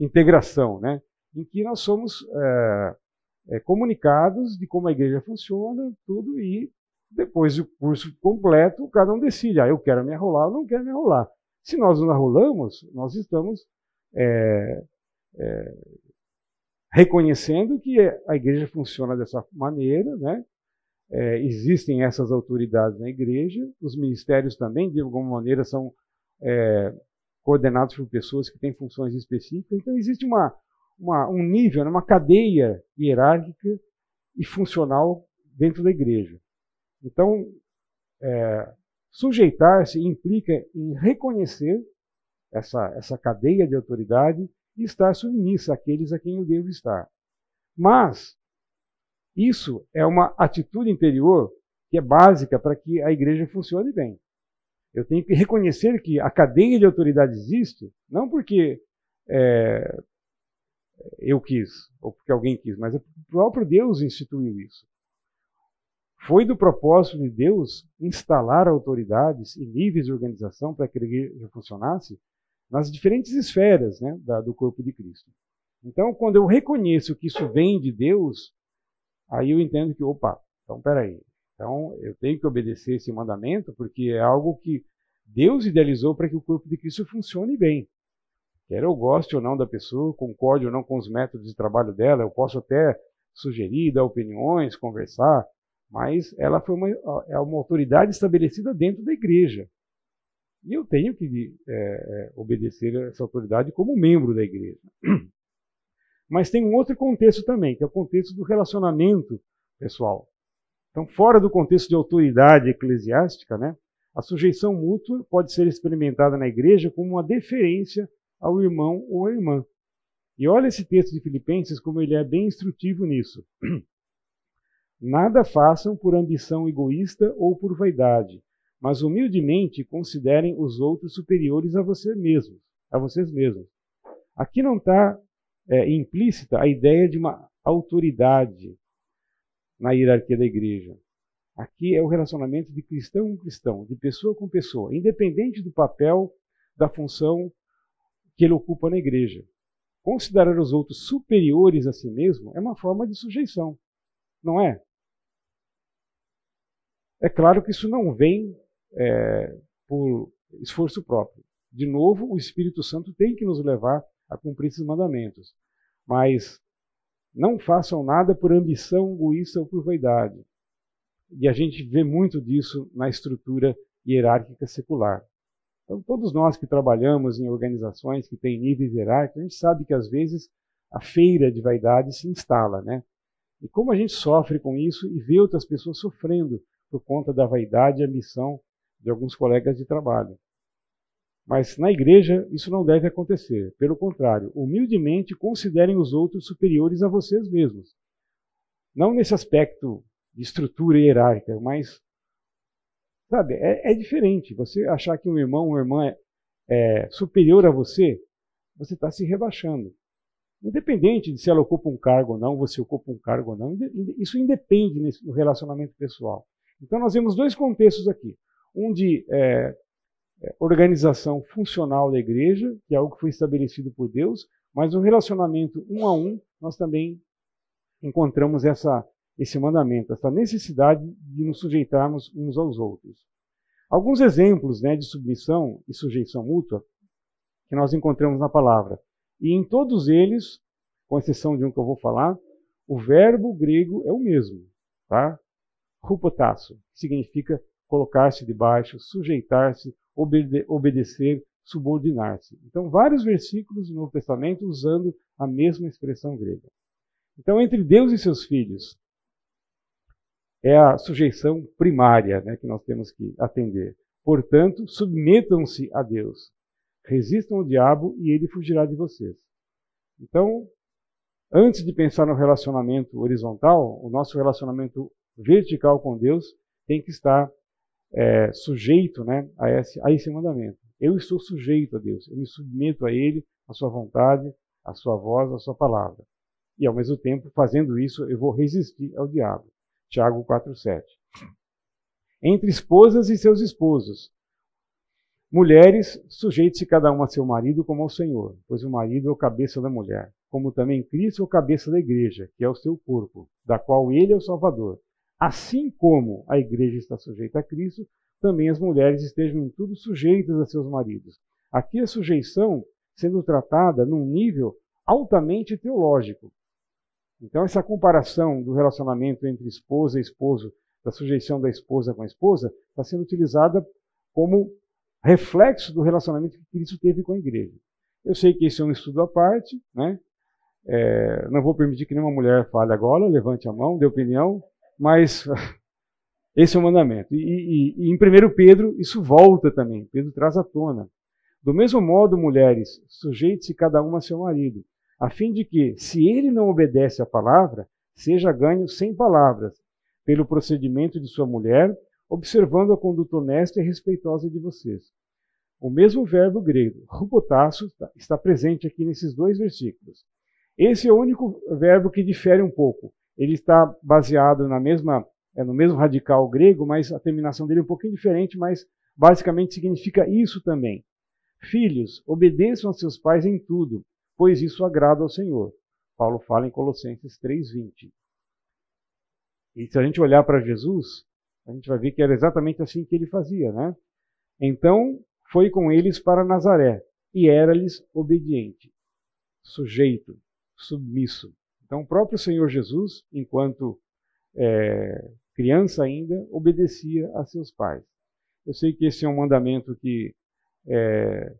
integração, né? em que nós somos é, é, comunicados de como a igreja funciona, tudo, e depois do curso completo, cada um decide, ah, eu quero me arrolar ou não quero me arrolar. Se nós nos arrolamos, nós estamos é, é reconhecendo que a igreja funciona dessa maneira, né? É, existem essas autoridades na igreja, os ministérios também, de alguma maneira, são é, coordenados por pessoas que têm funções específicas. Então, existe uma, uma, um nível, né, uma cadeia hierárquica e funcional dentro da igreja. Então, é, sujeitar-se implica em reconhecer essa, essa cadeia de autoridade e estar submissa àqueles a quem eu devo estar. Mas, isso é uma atitude interior que é básica para que a igreja funcione bem. Eu tenho que reconhecer que a cadeia de autoridade existe, não porque é, eu quis, ou porque alguém quis, mas é o próprio Deus instituiu isso. Foi do propósito de Deus instalar autoridades e níveis de organização para que igreja funcionasse nas diferentes esferas né, da, do corpo de Cristo. Então, quando eu reconheço que isso vem de Deus, aí eu entendo que, opa, então peraí. Então, eu tenho que obedecer esse mandamento, porque é algo que Deus idealizou para que o corpo de Cristo funcione bem. Quer eu goste ou não da pessoa, concorde ou não com os métodos de trabalho dela, eu posso até sugerir, dar opiniões, conversar, mas ela foi uma, é uma autoridade estabelecida dentro da igreja. E eu tenho que é, obedecer essa autoridade como membro da igreja. Mas tem um outro contexto também, que é o contexto do relacionamento pessoal. Então, fora do contexto de autoridade eclesiástica, né, a sujeição mútua pode ser experimentada na igreja como uma deferência ao irmão ou à irmã. E olha esse texto de Filipenses como ele é bem instrutivo nisso. Nada façam por ambição egoísta ou por vaidade, mas humildemente considerem os outros superiores a você mesmos, a vocês mesmos. Aqui não está é, implícita a ideia de uma autoridade na hierarquia da igreja. Aqui é o relacionamento de cristão com cristão, de pessoa com pessoa, independente do papel, da função que ele ocupa na igreja. Considerar os outros superiores a si mesmo é uma forma de sujeição, não é? É claro que isso não vem é, por esforço próprio. De novo, o Espírito Santo tem que nos levar a cumprir esses mandamentos. Mas não façam nada por ambição egoísta ou por vaidade. E a gente vê muito disso na estrutura hierárquica secular. Então, todos nós que trabalhamos em organizações que têm níveis hierárquicos, a gente sabe que às vezes a feira de vaidade se instala, né? E como a gente sofre com isso e vê outras pessoas sofrendo por conta da vaidade e ambição de alguns colegas de trabalho. Mas na igreja isso não deve acontecer. Pelo contrário, humildemente considerem os outros superiores a vocês mesmos. Não nesse aspecto de estrutura hierárquica, mas, sabe, é, é diferente. Você achar que um irmão, uma irmã é, é superior a você, você está se rebaixando. Independente de se ela ocupa um cargo ou não, você ocupa um cargo ou não, isso independe no relacionamento pessoal. Então nós vemos dois contextos aqui. Um de é, organização funcional da igreja, que é algo que foi estabelecido por Deus, mas no relacionamento um a um, nós também encontramos essa, esse mandamento, essa necessidade de nos sujeitarmos uns aos outros. Alguns exemplos né, de submissão e sujeição mútua que nós encontramos na palavra. E em todos eles, com exceção de um que eu vou falar, o verbo grego é o mesmo. Tá? Rupotasso, que significa colocar-se debaixo, sujeitar-se, obede obedecer, subordinar-se. Então, vários versículos no Novo Testamento usando a mesma expressão grega. Então, entre Deus e seus filhos, é a sujeição primária né, que nós temos que atender. Portanto, submetam-se a Deus. Resistam ao diabo e ele fugirá de vocês. Então, antes de pensar no relacionamento horizontal, o nosso relacionamento vertical com Deus tem que estar é, sujeito né, a, esse, a esse mandamento. Eu estou sujeito a Deus, eu me submeto a Ele, a Sua vontade, a Sua voz, a Sua palavra. E ao mesmo tempo, fazendo isso, eu vou resistir ao diabo. Tiago 4,7. Entre esposas e seus esposos. Mulheres, sujeite-se cada uma a seu marido como ao Senhor, pois o marido é o cabeça da mulher, como também Cristo é o cabeça da igreja, que é o seu corpo, da qual ele é o Salvador. Assim como a igreja está sujeita a Cristo, também as mulheres estejam em tudo sujeitas a seus maridos. Aqui a sujeição sendo tratada num nível altamente teológico. Então, essa comparação do relacionamento entre esposa e esposo, da sujeição da esposa com a esposa, está sendo utilizada como reflexo do relacionamento que Cristo teve com a igreja. Eu sei que esse é um estudo à parte, né? É, não vou permitir que nenhuma mulher fale agora, levante a mão, dê opinião, mas esse é o mandamento. E, e, e em 1 Pedro, isso volta também, Pedro traz à tona. Do mesmo modo, mulheres, sujeite-se cada uma a seu marido, a fim de que, se ele não obedece à palavra, seja ganho sem palavras, pelo procedimento de sua mulher, observando a conduta honesta e respeitosa de vocês. O mesmo verbo grego, rupotasso, está presente aqui nesses dois versículos. Esse é o único verbo que difere um pouco. Ele está baseado na mesma, é, no mesmo radical grego, mas a terminação dele é um pouquinho diferente, mas basicamente significa isso também. Filhos, obedeçam a seus pais em tudo, pois isso agrada ao Senhor. Paulo fala em Colossenses 3:20. E se a gente olhar para Jesus, a gente vai ver que era exatamente assim que ele fazia, né? Então, foi com eles para Nazaré e era-lhes obediente, sujeito, submisso. Então, o próprio Senhor Jesus, enquanto é, criança ainda, obedecia a seus pais. Eu sei que esse é um mandamento que é,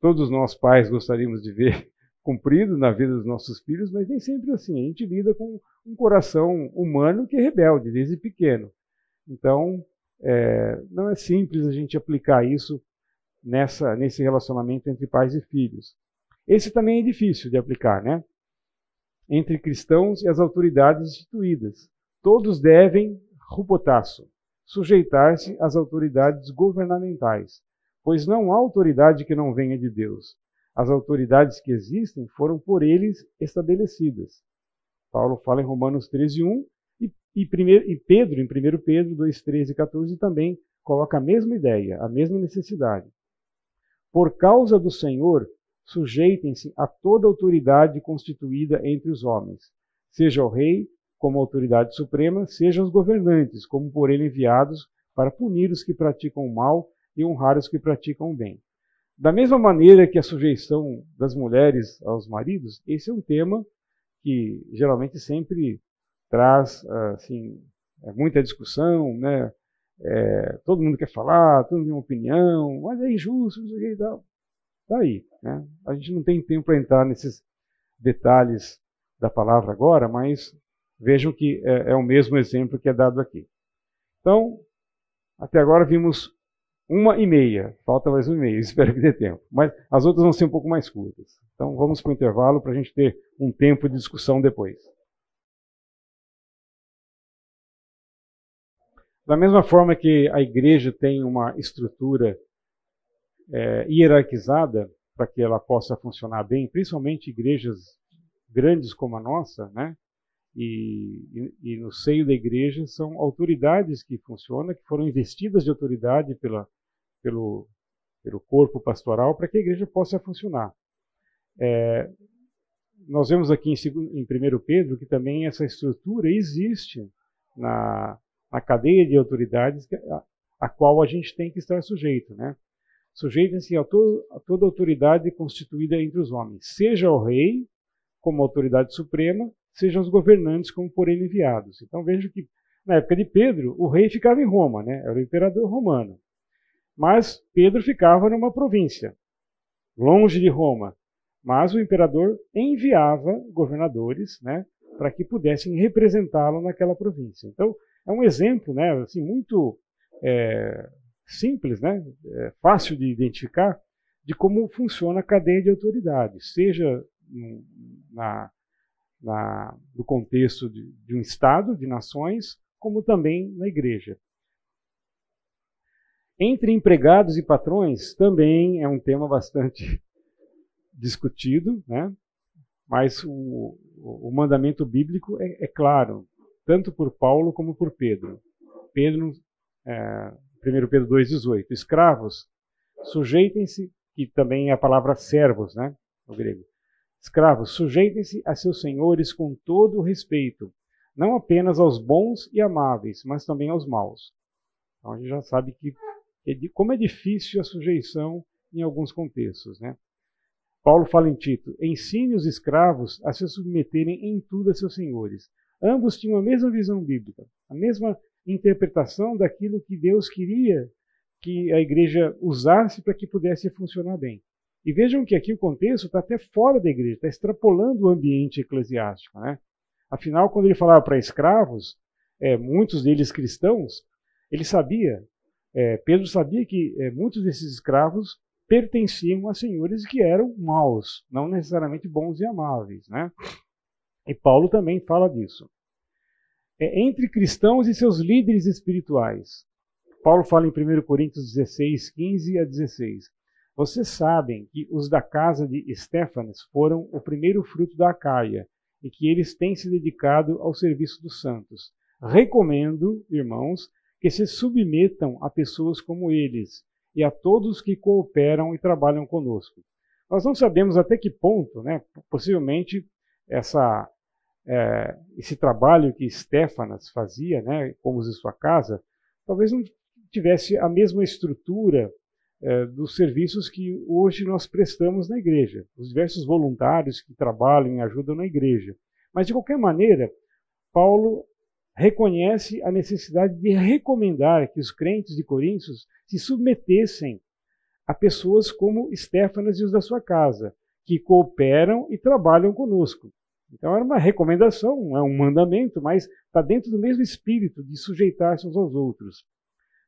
todos nós pais gostaríamos de ver cumprido na vida dos nossos filhos, mas nem sempre assim. A gente lida com um coração humano que é rebelde desde pequeno. Então, é, não é simples a gente aplicar isso nessa, nesse relacionamento entre pais e filhos. Esse também é difícil de aplicar, né? Entre cristãos e as autoridades instituídas. Todos devem, rupotaço, sujeitar-se às autoridades governamentais, pois não há autoridade que não venha de Deus. As autoridades que existem foram por eles estabelecidas. Paulo fala em Romanos 13, 1 e, e, primeiro, e Pedro, em 1 Pedro 2, 13 e 14, também coloca a mesma ideia, a mesma necessidade. Por causa do Senhor, sujeitem-se a toda autoridade constituída entre os homens, seja o rei como autoridade suprema, seja os governantes como por ele enviados para punir os que praticam o mal e honrar os que praticam o bem. Da mesma maneira que a sujeição das mulheres aos maridos, esse é um tema que geralmente sempre traz assim é muita discussão, né? É, todo mundo quer falar, todo mundo tem uma opinião, mas é injusto, não sei o que e tal. Está aí. Né? A gente não tem tempo para entrar nesses detalhes da palavra agora, mas vejam que é, é, o mesmo exemplo que é dado aqui. Então, até agora vimos uma e meia, falta mais uma e meia, espero que dê tempo. Mas as outras vão ser um pouco mais curtas. Então vamos para o intervalo para a gente ter um tempo de discussão depois. Da mesma forma que a igreja tem uma estrutura é, hierarquizada para que ela possa funcionar bem, principalmente igrejas grandes como a nossa, né? E, e, e, no seio da igreja são autoridades que funcionam, que foram investidas de autoridade pela, pelo, pelo corpo pastoral para que a igreja possa funcionar. É, nós vemos aqui em, em 1 Pedro que também essa estrutura existe na, na cadeia de autoridades a, a qual a gente tem que estar sujeito. Né? Sujeitem-se a, a toda autoridade constituída entre os homens, seja o rei como autoridade suprema, seja os governantes como por ele enviados. Então veja que na época de Pedro, o rei ficava em Roma, né? era o imperador romano. Mas Pedro ficava numa província, longe de Roma. Mas o imperador enviava governadores né, para que pudessem representá-lo naquela província. Então, é um exemplo né, assim, muito é, simples, né? É fácil de identificar, de como funciona a cadeia de autoridade, seja na, na, no contexto de, de um Estado, de nações, como também na igreja. Entre empregados e patrões também é um tema bastante discutido, né? mas o, o mandamento bíblico é, é, claro, tanto por Paulo como por Pedro. Pedro é, 1 Pedro 2,18. Escravos, sujeitem-se, que também é a palavra servos, né, no grego. Escravos, sujeitem-se a seus senhores com todo o respeito, não apenas aos bons e amáveis, mas também aos maus. Então a gente já sabe que como é difícil a sujeição em alguns contextos, né? Paulo fala em Tito: ensine os escravos a se submeterem em tudo a seus senhores. Ambos tinham a mesma visão bíblica, a mesma interpretação daquilo que Deus queria que a igreja usasse para que pudesse funcionar bem. E vejam que aqui o contexto está até fora da igreja, está extrapolando o ambiente eclesiástico. Né? Afinal, quando ele falava para escravos, é, muitos deles cristãos, ele sabia, é, Pedro sabia que é, muitos desses escravos pertenciam a senhores que eram maus, não necessariamente bons e amáveis. Né? E Paulo também fala disso. É, entre cristãos e seus líderes espirituais. Paulo fala em 1 Coríntios 16, 15 a 16. Vocês sabem que os da casa de Estéfanes foram o primeiro fruto da Acaia e que eles têm se dedicado ao serviço dos santos. Recomendo, irmãos, que se submetam a pessoas como eles e a todos que cooperam e trabalham conosco. Nós não sabemos até que ponto, né, possivelmente, essa, é, esse trabalho que Stefanas fazia, né, como de sua casa, talvez não tivesse a mesma estrutura é, dos serviços que hoje nós prestamos na igreja, os diversos voluntários que trabalham e ajudam na igreja. Mas, de qualquer maneira, Paulo reconhece a necessidade de recomendar que os crentes de Coríntios se submetessem a pessoas como Estéfanas e os da sua casa, que cooperam e trabalham conosco. Então era uma recomendação, é um mandamento, mas está dentro do mesmo espírito de sujeitar-se uns aos outros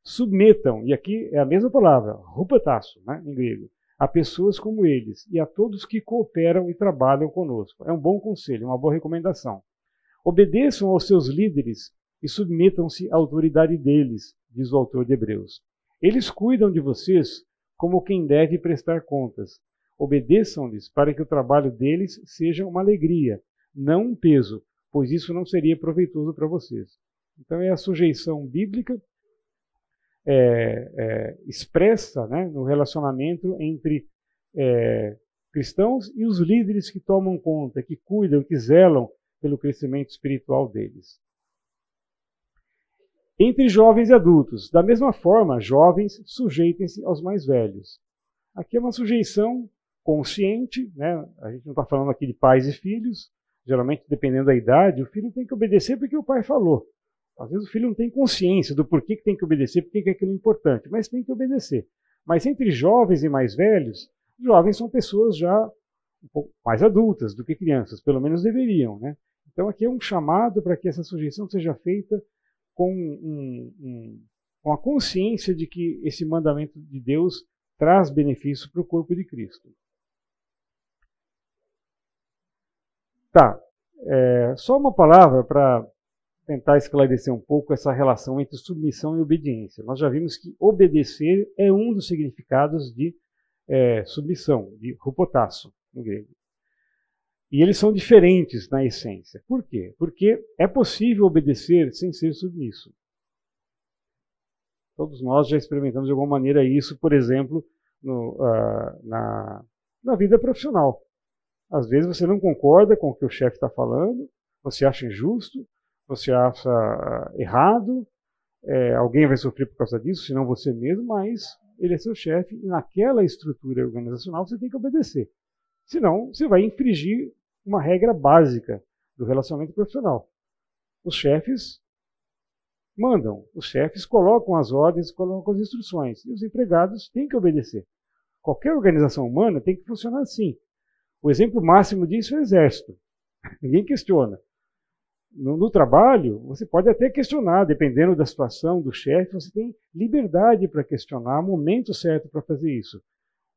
submetam, e aqui é a mesma palavra, rupataço, né, em grego, a pessoas como eles e a todos que cooperam e trabalham conosco. É um bom conselho, uma boa recomendação. Obedeçam aos seus líderes e submetam-se à autoridade deles, diz o autor de Hebreus. Eles cuidam de vocês como quem deve prestar contas. Obedeçam-lhes para que o trabalho deles seja uma alegria, não um peso, pois isso não seria proveitoso para vocês. Então é a sujeição bíblica é, é, expressa né, no relacionamento entre é, cristãos e os líderes que tomam conta, que cuidam, que zelam pelo crescimento espiritual deles. Entre jovens e adultos, da mesma forma, jovens sujeitem-se aos mais velhos. Aqui é uma sujeição consciente, né? a gente não está falando aqui de pais e filhos, geralmente dependendo da idade, o filho tem que obedecer porque o pai falou. Às vezes o filho não tem consciência do porquê que tem que obedecer, porquê que aquilo é importante, mas tem que obedecer. Mas entre jovens e mais velhos, jovens são pessoas já um pouco mais adultas do que crianças, pelo menos deveriam. Né? Então aqui é um chamado para que essa sujeição seja feita com, um, um, com a consciência de que esse mandamento de Deus traz benefício para o corpo de Cristo. Tá, é, só uma palavra para tentar esclarecer um pouco essa relação entre submissão e obediência. Nós já vimos que obedecer é um dos significados de é, submissão, de rupotasso, no grego. E eles são diferentes na essência. Por quê? Porque é possível obedecer sem ser submisso. Todos nós já experimentamos de alguma maneira isso, por exemplo, no, uh, na, na vida profissional. Às vezes você não concorda com o que o chefe está falando, você acha injusto, você acha errado, é, alguém vai sofrer por causa disso, senão você mesmo, mas ele é seu chefe e naquela estrutura organizacional você tem que obedecer. Senão, você vai infringir uma regra básica do relacionamento profissional. Os chefes mandam, os chefes colocam as ordens, colocam as instruções, e os empregados têm que obedecer. Qualquer organização humana tem que funcionar assim. O exemplo máximo disso é o exército. Ninguém questiona. No, no, trabalho, você pode até questionar, dependendo da situação do chefe, você tem liberdade para questionar, momento certo para fazer isso.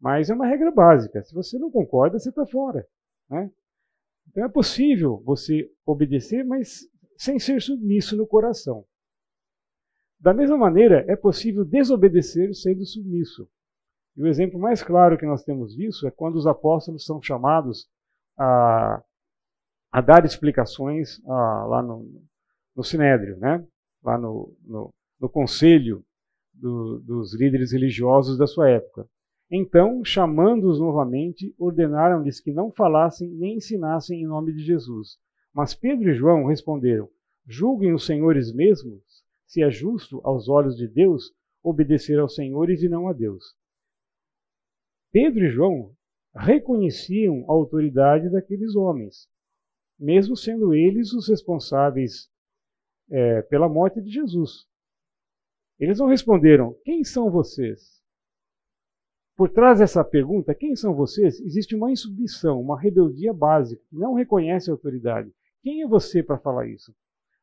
Mas é uma regra básica. Se você não concorda, você está fora. Né? Então é possível você obedecer, mas sem ser submisso no coração. Da mesma maneira, é possível desobedecer sendo submisso. E o exemplo mais claro que nós temos disso é quando os apóstolos são chamados a a dar explicações ah, lá no, no Sinédrio, né? lá no, no, no conselho do, dos líderes religiosos da sua época. Então, chamando-os novamente, ordenaram-lhes que não falassem nem ensinassem em nome de Jesus. Mas Pedro e João responderam: Julguem os senhores mesmos se é justo aos olhos de Deus obedecer aos senhores e não a Deus. Pedro e João reconheciam a autoridade daqueles homens, mesmo sendo eles os responsáveis é, pela morte de Jesus. Eles não responderam: Quem são vocês? Por trás dessa pergunta, quem são vocês? Existe uma insubmissão, uma rebeldia básica, que não reconhece a autoridade. Quem é você para falar isso?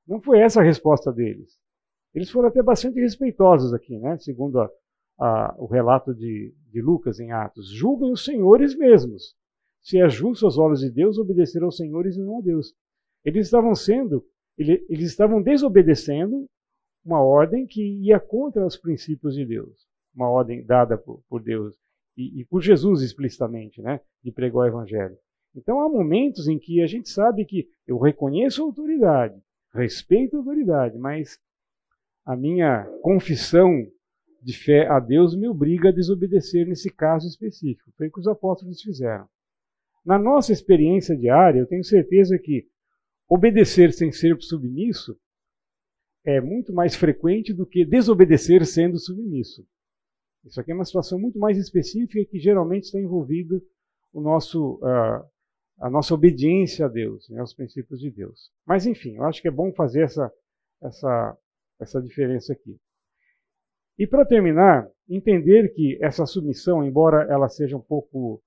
Não foi essa a resposta deles. Eles foram até bastante respeitosos aqui, né? segundo a, a, o relato de, de Lucas em Atos. Julguem os senhores mesmos. Se é justo aos olhos de Deus, obedecer aos senhores e não a Deus. Eles estavam sendo, eles estavam desobedecendo uma ordem que ia contra os princípios de Deus. Uma ordem dada por, por Deus e, e, por Jesus explicitamente, né? De pregar o evangelho. Então há momentos em que a gente sabe que eu reconheço a autoridade, respeito a autoridade, mas a minha confissão de fé a Deus me obriga a desobedecer nesse caso específico. Foi o que os apóstolos fizeram. Na nossa experiência diária, eu tenho certeza que obedecer sem ser submisso é muito mais frequente do que desobedecer sendo submisso. Isso aqui é uma situação muito mais específica que geralmente está envolvido o nosso, uh, a nossa obediência a Deus, né, aos princípios de Deus. Mas enfim, eu acho que é bom fazer essa, essa, essa diferença aqui. E para terminar, entender que essa submissão, embora ela seja um pouco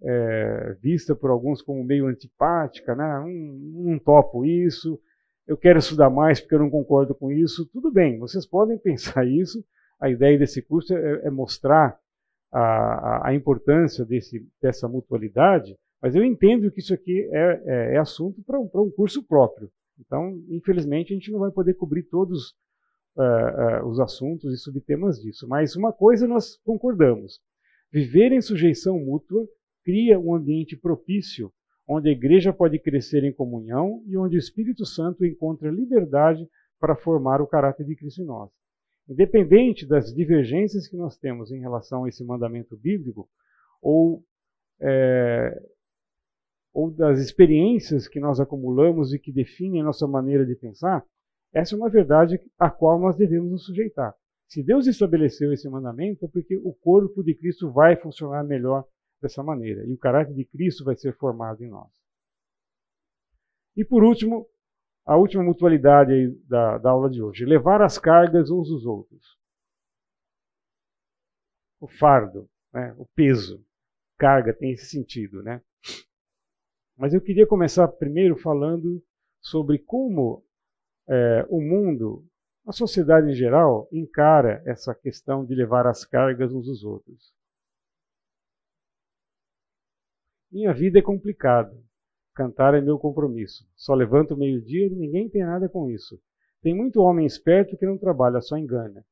é, vista por alguns como meio antipática, né? Não, topo isso, eu quero estudar mais porque eu não concordo com isso. Tudo bem, vocês podem pensar isso. A ideia desse curso é, é mostrar a, a, importância desse, dessa mutualidade, mas eu entendo que isso aqui é, é, é assunto para um, um curso próprio. Então, infelizmente, a gente não vai poder cobrir todos uh, uh, os assuntos e subtemas disso. Mas uma coisa nós concordamos: viver em sujeição mútua cria um ambiente propício onde a igreja pode crescer em comunhão e onde o Espírito Santo encontra liberdade para formar o caráter de Cristo em nós. Independente das divergências que nós temos em relação a esse mandamento bíblico, ou, é, ou das experiências que nós acumulamos e que definem a nossa maneira de pensar, essa é uma verdade a qual nós devemos nos sujeitar. Se Deus estabeleceu esse mandamento, é porque o corpo de Cristo vai funcionar melhor dessa maneira, e o caráter de Cristo vai ser formado em nós. E por último, a última mutualidade da, da aula de hoje: levar as cargas uns dos outros. O fardo, né, o peso, carga tem esse sentido, né? Mas eu queria começar primeiro falando sobre como é, o mundo, a sociedade em geral, encara essa questão de levar as cargas uns dos outros. Minha vida é complicada. Cantar é meu compromisso. Só levanto meio-dia e ninguém tem nada com isso. Tem muito homem esperto que não trabalha, só engana.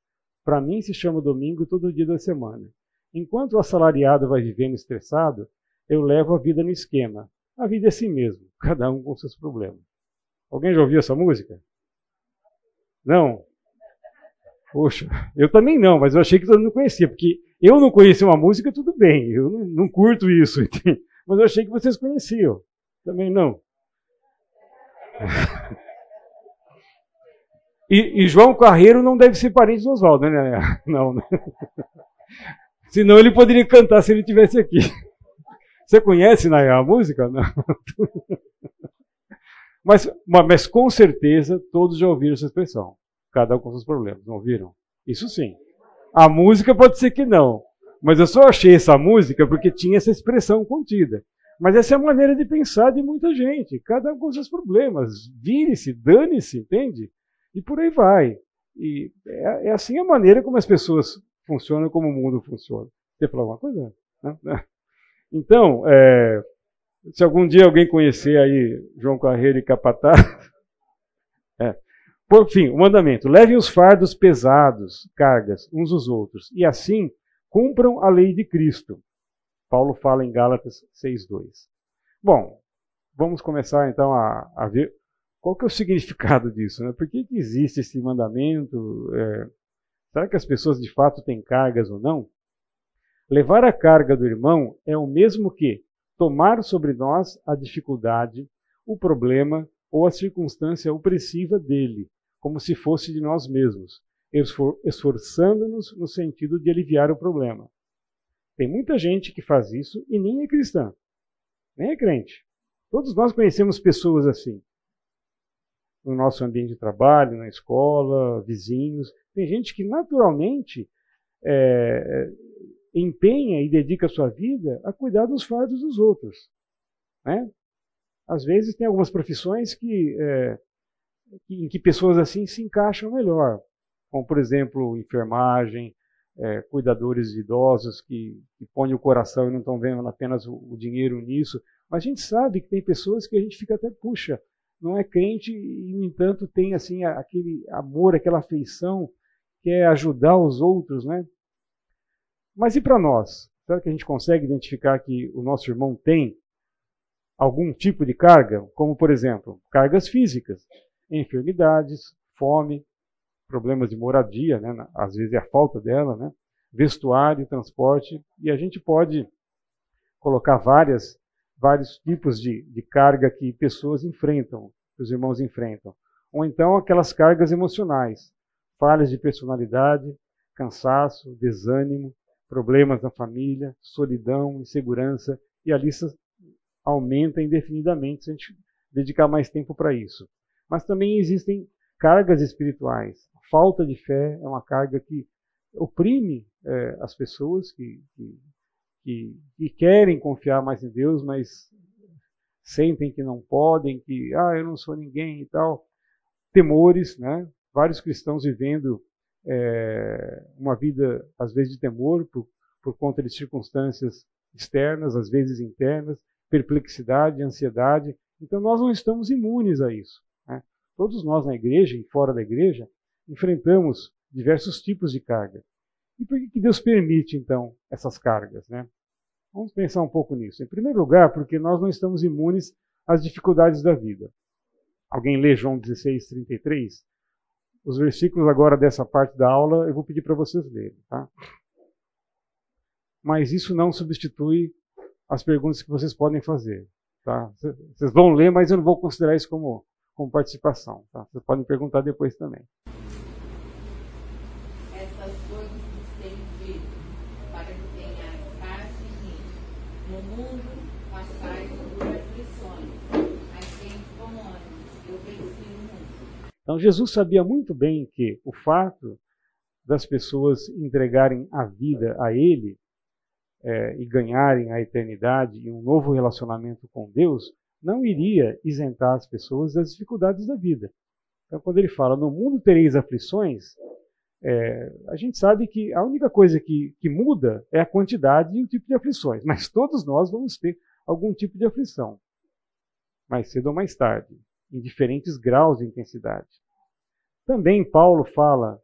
Para mim se chama domingo todo dia da semana. Enquanto o assalariado vai vivendo estressado, eu levo a vida no esquema. A vida é assim mesmo, cada um com seus problemas. Alguém já ouviu essa música? Não? Poxa, eu também não, mas eu achei que todo mundo conhecia, porque eu não conhecia uma música, tudo bem, eu não, curto isso, mas eu achei que vocês conheciam. Também não. E, e, João Carreiro não deve ser parente do Oswaldo, né? Não, né? Senão ele poderia cantar se ele estivesse aqui. Você conhece né, a música? Não. Mas, mas com certeza todos já ouviram essa expressão. Cada um com seus problemas, não ouviram? Isso sim. A música pode ser que não. Mas eu só achei essa música porque tinha essa expressão contida. Mas essa é a maneira de pensar de muita gente. Cada um com seus problemas. Vire-se, dane-se, entende? E por aí vai. E é, é, assim a maneira como as pessoas funcionam, como o mundo funciona. Quer falar alguma coisa? Então, é, se algum dia alguém conhecer aí João Carreiro e Capataz, é. Por fim, o mandamento: levem os fardos pesados, cargas, uns aos outros, e assim cumpram a lei de Cristo. Paulo fala em Gálatas 6,2. Bom, vamos começar então a, a, ver qual que é o significado disso. Né? Por que, que existe esse mandamento? É, será que as pessoas de fato têm cargas ou não? Levar a carga do irmão é o mesmo que tomar sobre nós a dificuldade, o problema ou a circunstância opressiva dele, como se fosse de nós mesmos, esforçando-nos no sentido de aliviar o problema. Tem muita gente que faz isso e nem é cristã, nem é crente. Todos nós conhecemos pessoas assim. No nosso ambiente de trabalho, na escola, vizinhos. Tem gente que naturalmente é, empenha e dedica a sua vida a cuidar dos fardos dos outros. Né? Às vezes tem algumas profissões que, é, em que pessoas assim se encaixam melhor, como por exemplo enfermagem, é, cuidadores de idosos que, que põem o coração e não estão vendo apenas o, o, dinheiro nisso. Mas a gente sabe que tem pessoas que a gente fica até, puxa, não é crente e, no entanto, tem assim aquele amor, aquela afeição, que é ajudar os outros, né? Mas e para nós? Será que a gente consegue identificar que o nosso irmão tem algum tipo de carga? Como, por exemplo, cargas físicas, enfermidades, fome, problemas de moradia, né? às vezes é a falta dela, né? vestuário, transporte, e a gente pode colocar várias, vários tipos de, de carga que pessoas enfrentam, que os irmãos enfrentam. Ou então aquelas cargas emocionais, falhas de personalidade, cansaço, desânimo, problemas na família, solidão, insegurança, e a lista aumenta indefinidamente se a gente dedicar mais tempo para isso. Mas também existem cargas espirituais. A falta de fé é uma carga que oprime é, as pessoas que, que, que, que, querem confiar mais em Deus, mas sentem que não podem, que ah, eu não sou ninguém e tal. Temores, né? Vários cristãos vivendo é, uma vida, às vezes, de temor por, por conta de circunstâncias externas, às vezes internas, perplexidade, ansiedade. Então, nós não estamos imunes a isso. Né? Todos nós na igreja e fora da igreja enfrentamos diversos tipos de carga. E por que Deus permite, então, essas cargas? Né? Vamos pensar um pouco nisso. Em primeiro lugar, porque nós não estamos imunes às dificuldades da vida. Alguém lê João 16, 33? Os versículos agora dessa parte da aula eu vou pedir para vocês lerem. Tá? Mas isso não substitui as perguntas que vocês podem fazer. Tá? Vocês vão ler, mas eu não vou considerar isso como, como participação. Tá? Vocês podem perguntar depois também. Essas coisas que tenho dito, para que tenhais paz em mim. No mundo passais por aflições, mas tem bom ânimo, eu venci o mundo. Então Jesus sabia muito bem que o fato das pessoas entregarem a vida a Ele é, e ganharem a eternidade e um novo relacionamento com Deus não iria isentar as pessoas das dificuldades da vida. Então, quando ele fala, no mundo tereis aflições, é, a gente sabe que a única coisa que, que muda é a quantidade e o tipo de aflições, mas todos nós vamos ter algum tipo de aflição, mais cedo ou mais tarde, em diferentes graus de intensidade. Também Paulo fala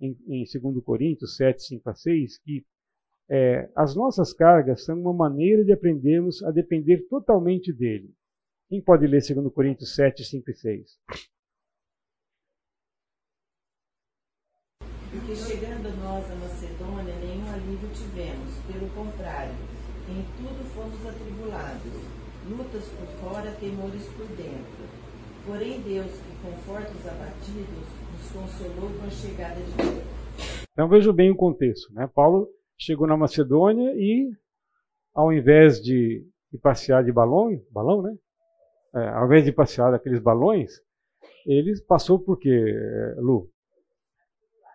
em, em 2 Coríntios 7, 5 a 6 que é, as nossas cargas são uma maneira de aprendermos a depender totalmente dele. Quem pode ler 2 Coríntios 7, 5 e 6? Porque chegando nós a Macedônia, nenhum alívio tivemos, pelo contrário, em tudo fomos atribulados, lutas por fora, temores por dentro. Porém, Deus, que conforta os abatidos, nos consolou com a chegada de Deus. Então veja bem o contexto. Né? Paulo chegou na Macedônia e, ao invés de, de passear de balão, balão, né? É, ao invés de passear daqueles balões, ele passou por quê, Lu?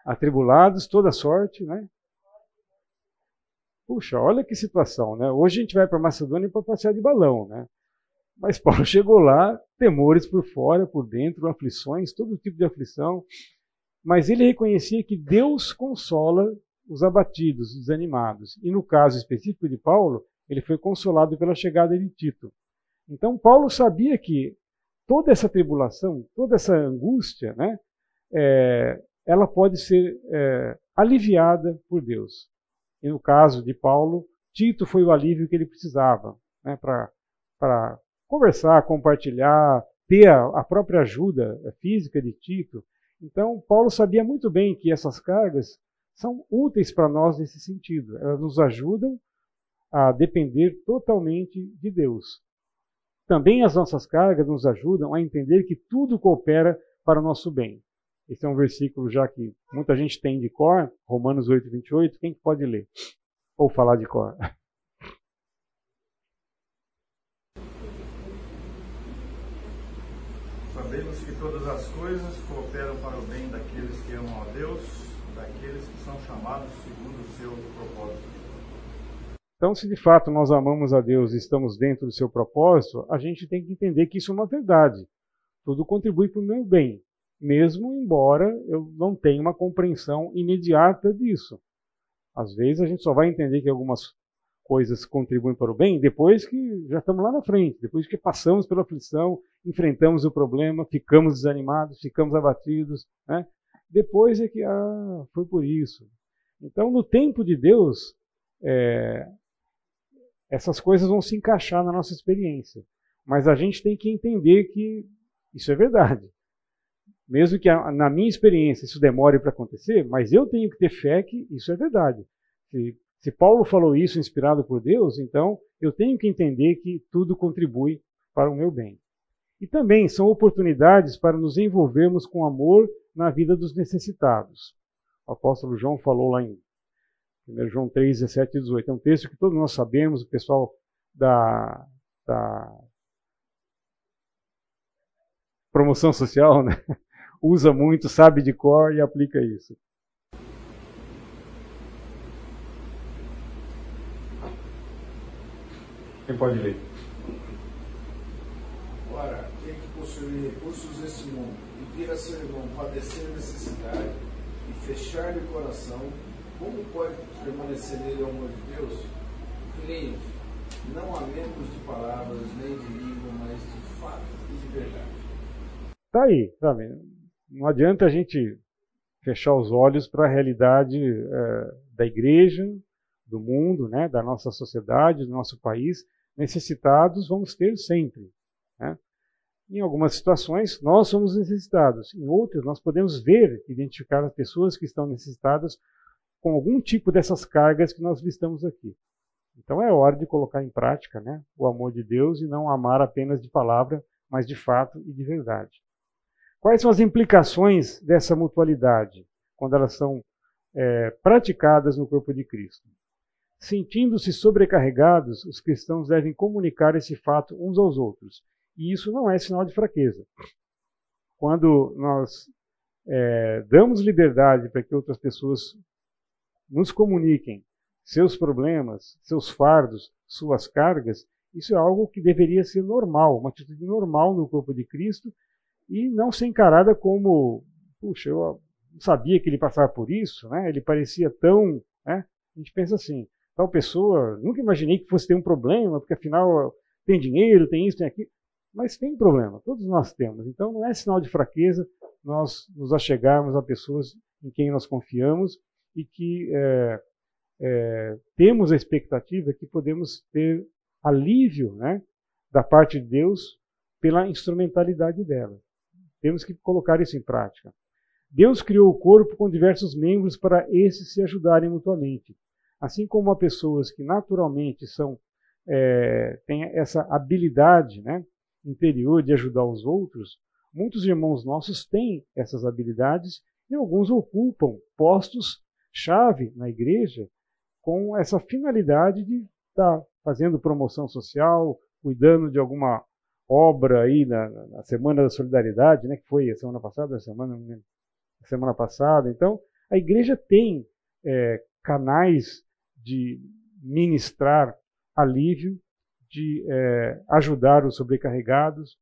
Atribulados, toda sorte, né? Puxa, olha que situação, né? Hoje a gente vai para Macedônia para passear de balão, né? Mas Paulo chegou lá, temores por fora, por dentro, aflições, todo tipo de aflição. Mas ele reconhecia que Deus consola os abatidos, os desanimados. E no caso específico de Paulo, ele foi consolado pela chegada de Tito. Então, Paulo sabia que toda essa tribulação, toda essa angústia, né, é, ela pode ser é, aliviada por Deus. E no caso de Paulo, Tito foi o alívio que ele precisava né, para conversar, compartilhar, ter a, própria ajuda física de Tito. Então, Paulo sabia muito bem que essas cargas são úteis para nós nesse sentido. Elas nos ajudam a depender totalmente de Deus. Também as nossas cargas nos ajudam a entender que tudo coopera para o nosso bem. Esse é um versículo já que muita gente tem de cor, Romanos 8, 28. Quem pode ler? ou falar de cor. Sabemos que todas as coisas cooperam para o bem daqueles que amam a Deus, daqueles que são chamados segundo o seu propósito. Então, se de fato nós amamos a Deus e estamos dentro do seu propósito, a gente tem que entender que isso é uma verdade. Tudo contribui para o meu bem, mesmo embora eu não tenha uma compreensão imediata disso. Às vezes a gente só vai entender que algumas coisas contribuem para o bem depois que já estamos lá na frente, depois que passamos pela aflição, enfrentamos o problema, ficamos desanimados, ficamos abatidos. Né? Depois é que, ah, foi por isso. Então, no tempo de Deus, é, essas coisas vão se encaixar na nossa experiência. Mas a gente tem que entender que isso é verdade. Mesmo que na minha experiência isso demore para acontecer, mas eu tenho que ter fé que isso é verdade. Se, se Paulo falou isso inspirado por Deus, então eu tenho que entender que tudo contribui para o meu bem. E também são oportunidades para nos envolvermos com amor na vida dos necessitados. O apóstolo João falou lá em 1 João 3, 17 e 18. É um texto que todos nós sabemos, o pessoal da, da promoção social né? usa muito, sabe de cor e aplica isso. Quem pode ler? Ora, quem que possui recursos desse mundo e vir a seu irmão padecer necessidade e fechar-lhe o coração, como pode permanecer nele o amor de Deus? Filhinhos, não há membros de palavras nem de língua, mas de fato e de verdade. Tá aí, tá vendo? Não adianta a gente fechar os olhos para a realidade é, da igreja, do mundo, né, da nossa sociedade, do nosso país. Necessitados vamos ter sempre. Né? Em algumas situações, nós somos necessitados. Em outras, nós podemos ver, identificar as pessoas que estão necessitadas com algum tipo dessas cargas que nós listamos aqui. Então é hora de colocar em prática né, o amor de Deus e não amar apenas de palavra, mas de fato e de verdade. Quais são as implicações dessa mutualidade quando elas são é, praticadas no corpo de Cristo? Sentindo-se sobrecarregados, os cristãos devem comunicar esse fato uns aos outros. E isso não é sinal de fraqueza. Quando nós é, damos liberdade para que outras pessoas nos comuniquem seus problemas, seus fardos, suas cargas, isso é algo que deveria ser normal, uma atitude normal no corpo de Cristo e não ser encarada como, puxa, eu não sabia que ele passava por isso, né? ele parecia tão. Né? A gente pensa assim, tal pessoa, nunca imaginei que fosse ter um problema, porque afinal tem dinheiro, tem isso, tem aquilo. Mas tem problema, todos nós temos. Então não é sinal de fraqueza nós nos achegarmos a pessoas em quem nós confiamos e que é, é, temos a expectativa que podemos ter alívio né, da parte de Deus pela instrumentalidade dela. Temos que colocar isso em prática. Deus criou o corpo com diversos membros para esses se ajudarem mutuamente. Assim como há pessoas que naturalmente são é, têm essa habilidade né, interior de ajudar os outros, muitos irmãos nossos têm essas habilidades e alguns ocupam postos chave na igreja com essa finalidade de estar tá fazendo promoção social, cuidando de alguma obra aí na, na, Semana da Solidariedade, né, que foi a semana passada, a semana, a semana passada. Então, a igreja tem é, canais de ministrar alívio, de é, ajudar os sobrecarregados,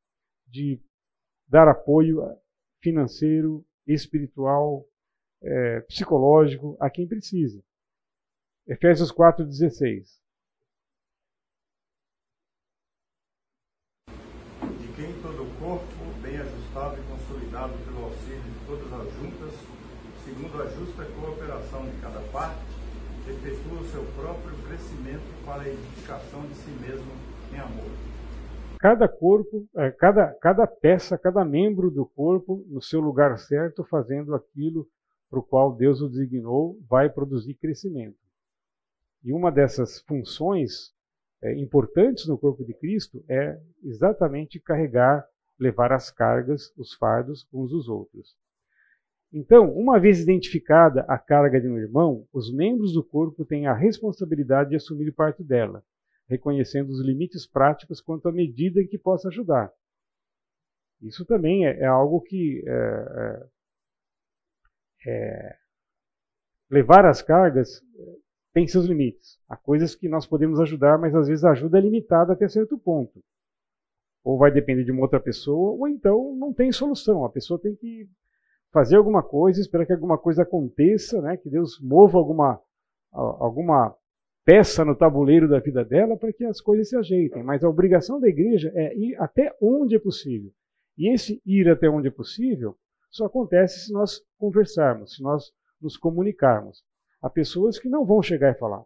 de dar apoio financeiro, espiritual, é, psicológico a quem precisa. Efésios 4,16. De quem todo o corpo, bem ajustado e consolidado pelo auxílio de todas as juntas, segundo a justa cooperação de cada parte, efetua o seu próprio crescimento para a edificação de si mesmo em amor. Cada corpo, é, cada, cada peça, cada membro do corpo no seu lugar certo, fazendo aquilo para o qual Deus o designou, vai produzir crescimento. E uma dessas funções é, importantes no corpo de Cristo é exatamente carregar, levar as cargas, os fardos uns dos outros. Então, uma vez identificada a carga de um irmão, os membros do corpo têm a responsabilidade de assumir parte dela, reconhecendo os limites práticos quanto à medida em que possa ajudar. Isso também é, é algo que é, é, é levar as cargas tem seus limites. Há coisas que nós podemos ajudar, mas às vezes a ajuda é limitada até certo ponto. Ou vai depender de uma outra pessoa, ou então não tem solução. A pessoa tem que fazer alguma coisa, esperar que alguma coisa aconteça, né? que Deus mova alguma, alguma peça no tabuleiro da vida dela para que as coisas se ajeitem. Mas a obrigação da igreja é ir até onde é possível. E esse ir até onde é possível só acontece se nós conversarmos, se nós nos comunicarmos. Há pessoas que não vão chegar e falar,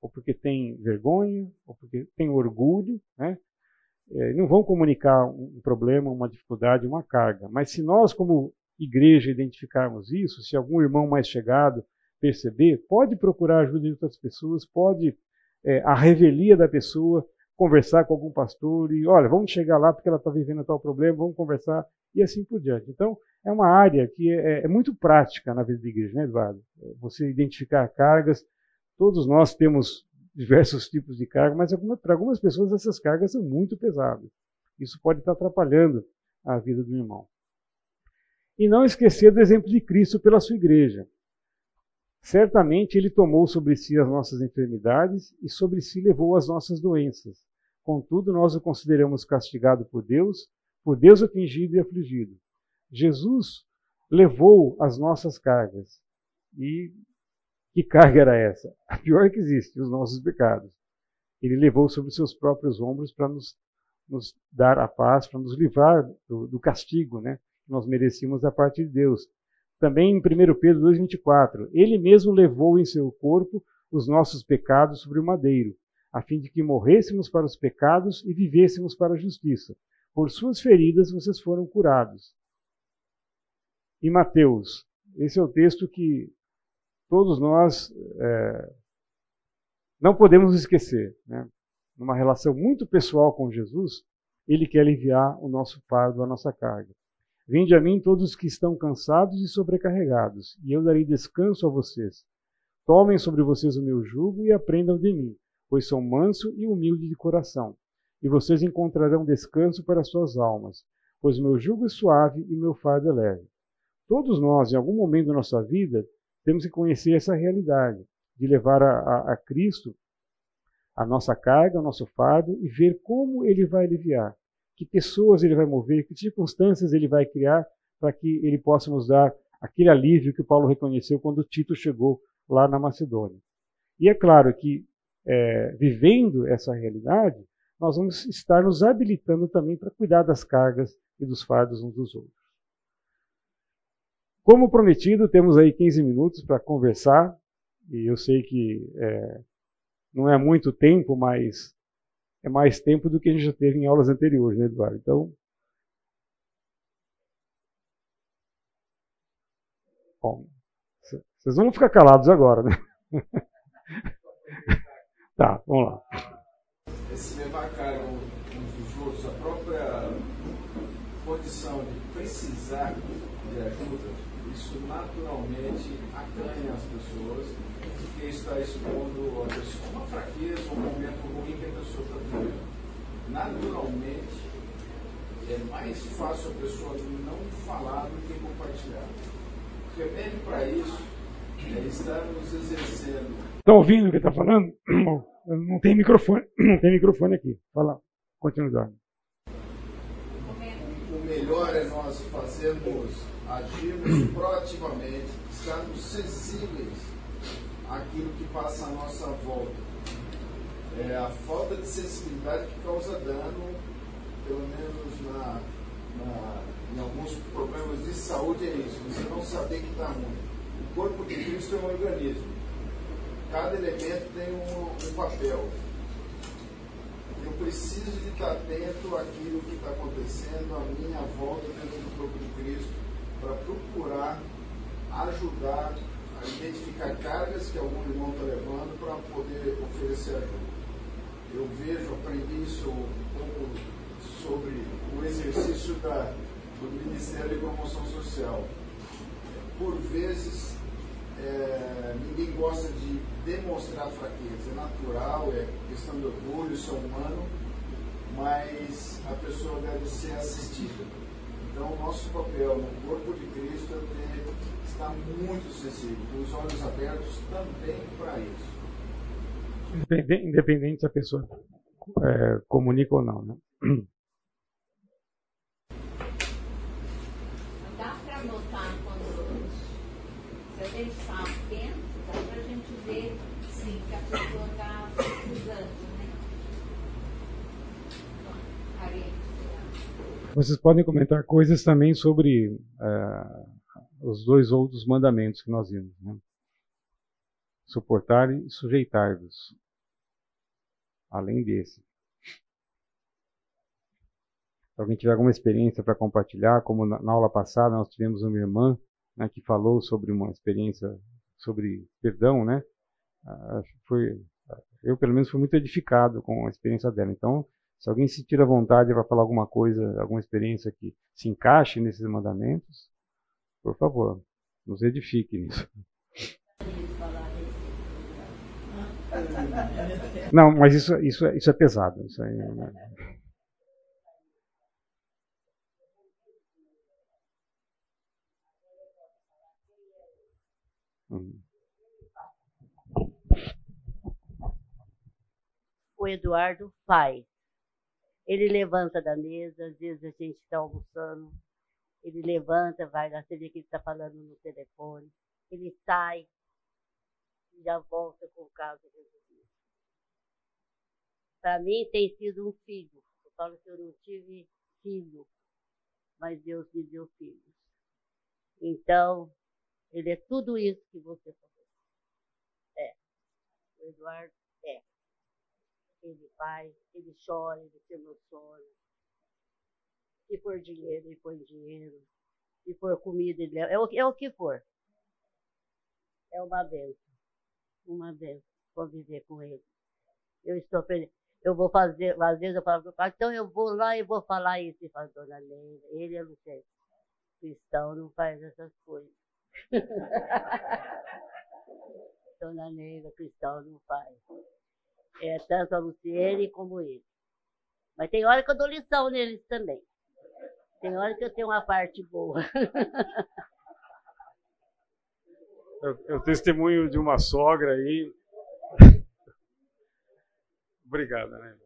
ou porque têm vergonha, ou porque têm orgulho, né? É, não vão comunicar um problema, uma dificuldade, uma carga. Mas se nós, como igreja, identificarmos isso, se algum irmão mais chegado perceber, pode procurar ajuda de outras pessoas, pode, é, a revelia da pessoa, conversar com algum pastor e, olha, vamos chegar lá porque ela está vivendo tal problema, vamos conversar e assim por diante. Então, é uma área que é, é muito prática na vida da igreja, né, Eduardo? Você identificar cargas, todos nós temos diversos tipos de carga, mas para algumas pessoas essas cargas são muito pesadas. Isso pode estar atrapalhando a vida do irmão. E não esquecer do exemplo de Cristo pela sua igreja. Certamente ele tomou sobre si as nossas enfermidades e sobre si levou as nossas doenças. Contudo, nós o consideramos castigado por Deus, por Deus atingido e afligido. Jesus levou as nossas cargas. E que carga era essa? A pior que existe, os nossos pecados. Ele levou sobre seus próprios ombros para nos, nos, dar a paz, para nos livrar do, do castigo né, nós merecíamos da parte de Deus. Também em 1 Pedro 2,24, ele mesmo levou em seu corpo os nossos pecados sobre o madeiro, a fim de que morrêssemos para os pecados e vivêssemos para a justiça. Por suas feridas vocês foram curados. Em Mateus, esse é o texto que todos nós é, não podemos esquecer. Né? Numa relação muito pessoal com Jesus, ele quer aliviar o nosso fardo, a nossa carga. Vinde a mim todos os que estão cansados e sobrecarregados, e eu darei descanso a vocês. Tomem sobre vocês o meu jugo e aprendam de mim, pois sou manso e humilde de coração e vocês encontrarão descanso para suas almas, pois meu jugo é suave e meu fardo é leve. Todos nós, em algum momento da nossa vida, temos que conhecer essa realidade, de levar a, a, a Cristo a nossa carga, o nosso fardo e ver como ele vai aliviar, que pessoas ele vai mover, que circunstâncias ele vai criar para que ele possa nos dar aquele alívio que Paulo reconheceu quando Tito chegou lá na Macedônia. E é claro que, é, vivendo essa realidade, nós vamos estar nos habilitando também para cuidar das cargas e dos fardos uns dos outros. Como prometido, temos aí 15 minutos para conversar, e eu sei que é, não é muito tempo, mas é mais tempo do que a gente já teve em aulas anteriores, né, Eduardo? Então, bom, vocês vão ficar calados agora, né? tá, vamos lá se levar a cara uns dos outros, a própria condição de precisar de ajuda, isso naturalmente acanha as pessoas, porque está expondo a pessoa uma fraqueza, um momento ruim que a pessoa está vivendo. Naturalmente, é mais fácil a pessoa não falar do que compartilhar. O remédio para isso é estar nos exercendo. Estão ouvindo o que está falando? Não tem microfone, não tem microfone aqui. Fala, continua. O melhor é nós fazermos, agirmos proativamente, estarmos sensíveis àquilo que passa à nossa volta. É a falta de sensibilidade que causa dano, pelo menos na, na, em alguns problemas de saúde, é isso. Você não saber que está ruim. O corpo de Cristo é um organismo cada elemento tem um, um papel. Eu preciso de estar atento àquilo que está acontecendo à minha volta dentro do corpo de Cristo para procurar ajudar a identificar cargas que algum irmão está levando para poder oferecer ajuda. Eu vejo, aprendi isso um pouco sobre o exercício da, do Ministério de Promoção Social. por vezes, é, ninguém gosta de demonstrar fraqueza. É natural, é questão de orgulho, isso é humano, mas a pessoa deve ser assistida. Então, o nosso papel no corpo de Cristo é ter, estar muito sensível, com os olhos abertos também para isso. Independente, independente se a pessoa é, comunica ou não. Né? Dá para notar quando se a gente está atento, dá para a gente ver sim que a pessoa está usando, né? Carente. Vocês podem comentar coisas também sobre é, os dois outros mandamentos que nós vimos. Né? Suportar e sujeitar-vos. Além desse. Se alguém tiver alguma experiência para compartilhar, como na, na, aula passada nós tivemos uma irmã né, que falou sobre uma experiência sobre perdão, né? Ah, foi, eu pelo menos fui muito edificado com a experiência dela. Então, se alguém se tira vontade para falar alguma coisa, alguma experiência que se encaixe nesses mandamentos, por favor, nos edifique nisso. Não, mas isso, isso, isso é pesado. Isso aí, né? O Eduardo faz. Ele levanta da mesa, às vezes a gente está almoçando, ele levanta, vai lá, você vê que ele está falando no telefone, ele sai, e já volta com o caso resolvido. Para mim tem sido um filho. Eu falo que eu não tive filho, mas Deus me deu filhos. Então, ele é tudo isso que você falou. É. O Eduardo é. Ele vai, ele chora, ele se emociona. Se for dinheiro, ele põe dinheiro. Se for comida, ele leva. É o, é o que for. É uma benção. Uma benção conviver com ele. Eu estou feliz. Eu vou fazer, às vezes eu falo para o pai, então eu vou lá e vou falar isso. E fala, dona Leila, ele é Luciano. Cristão não faz essas coisas. Dona Neila, cristão não faz. É tanto a Luciene como ele. Mas tem hora que eu dou lição neles também. Tem hora que eu tenho uma parte boa. Eu, eu testemunho de uma sogra aí. Obrigada, né?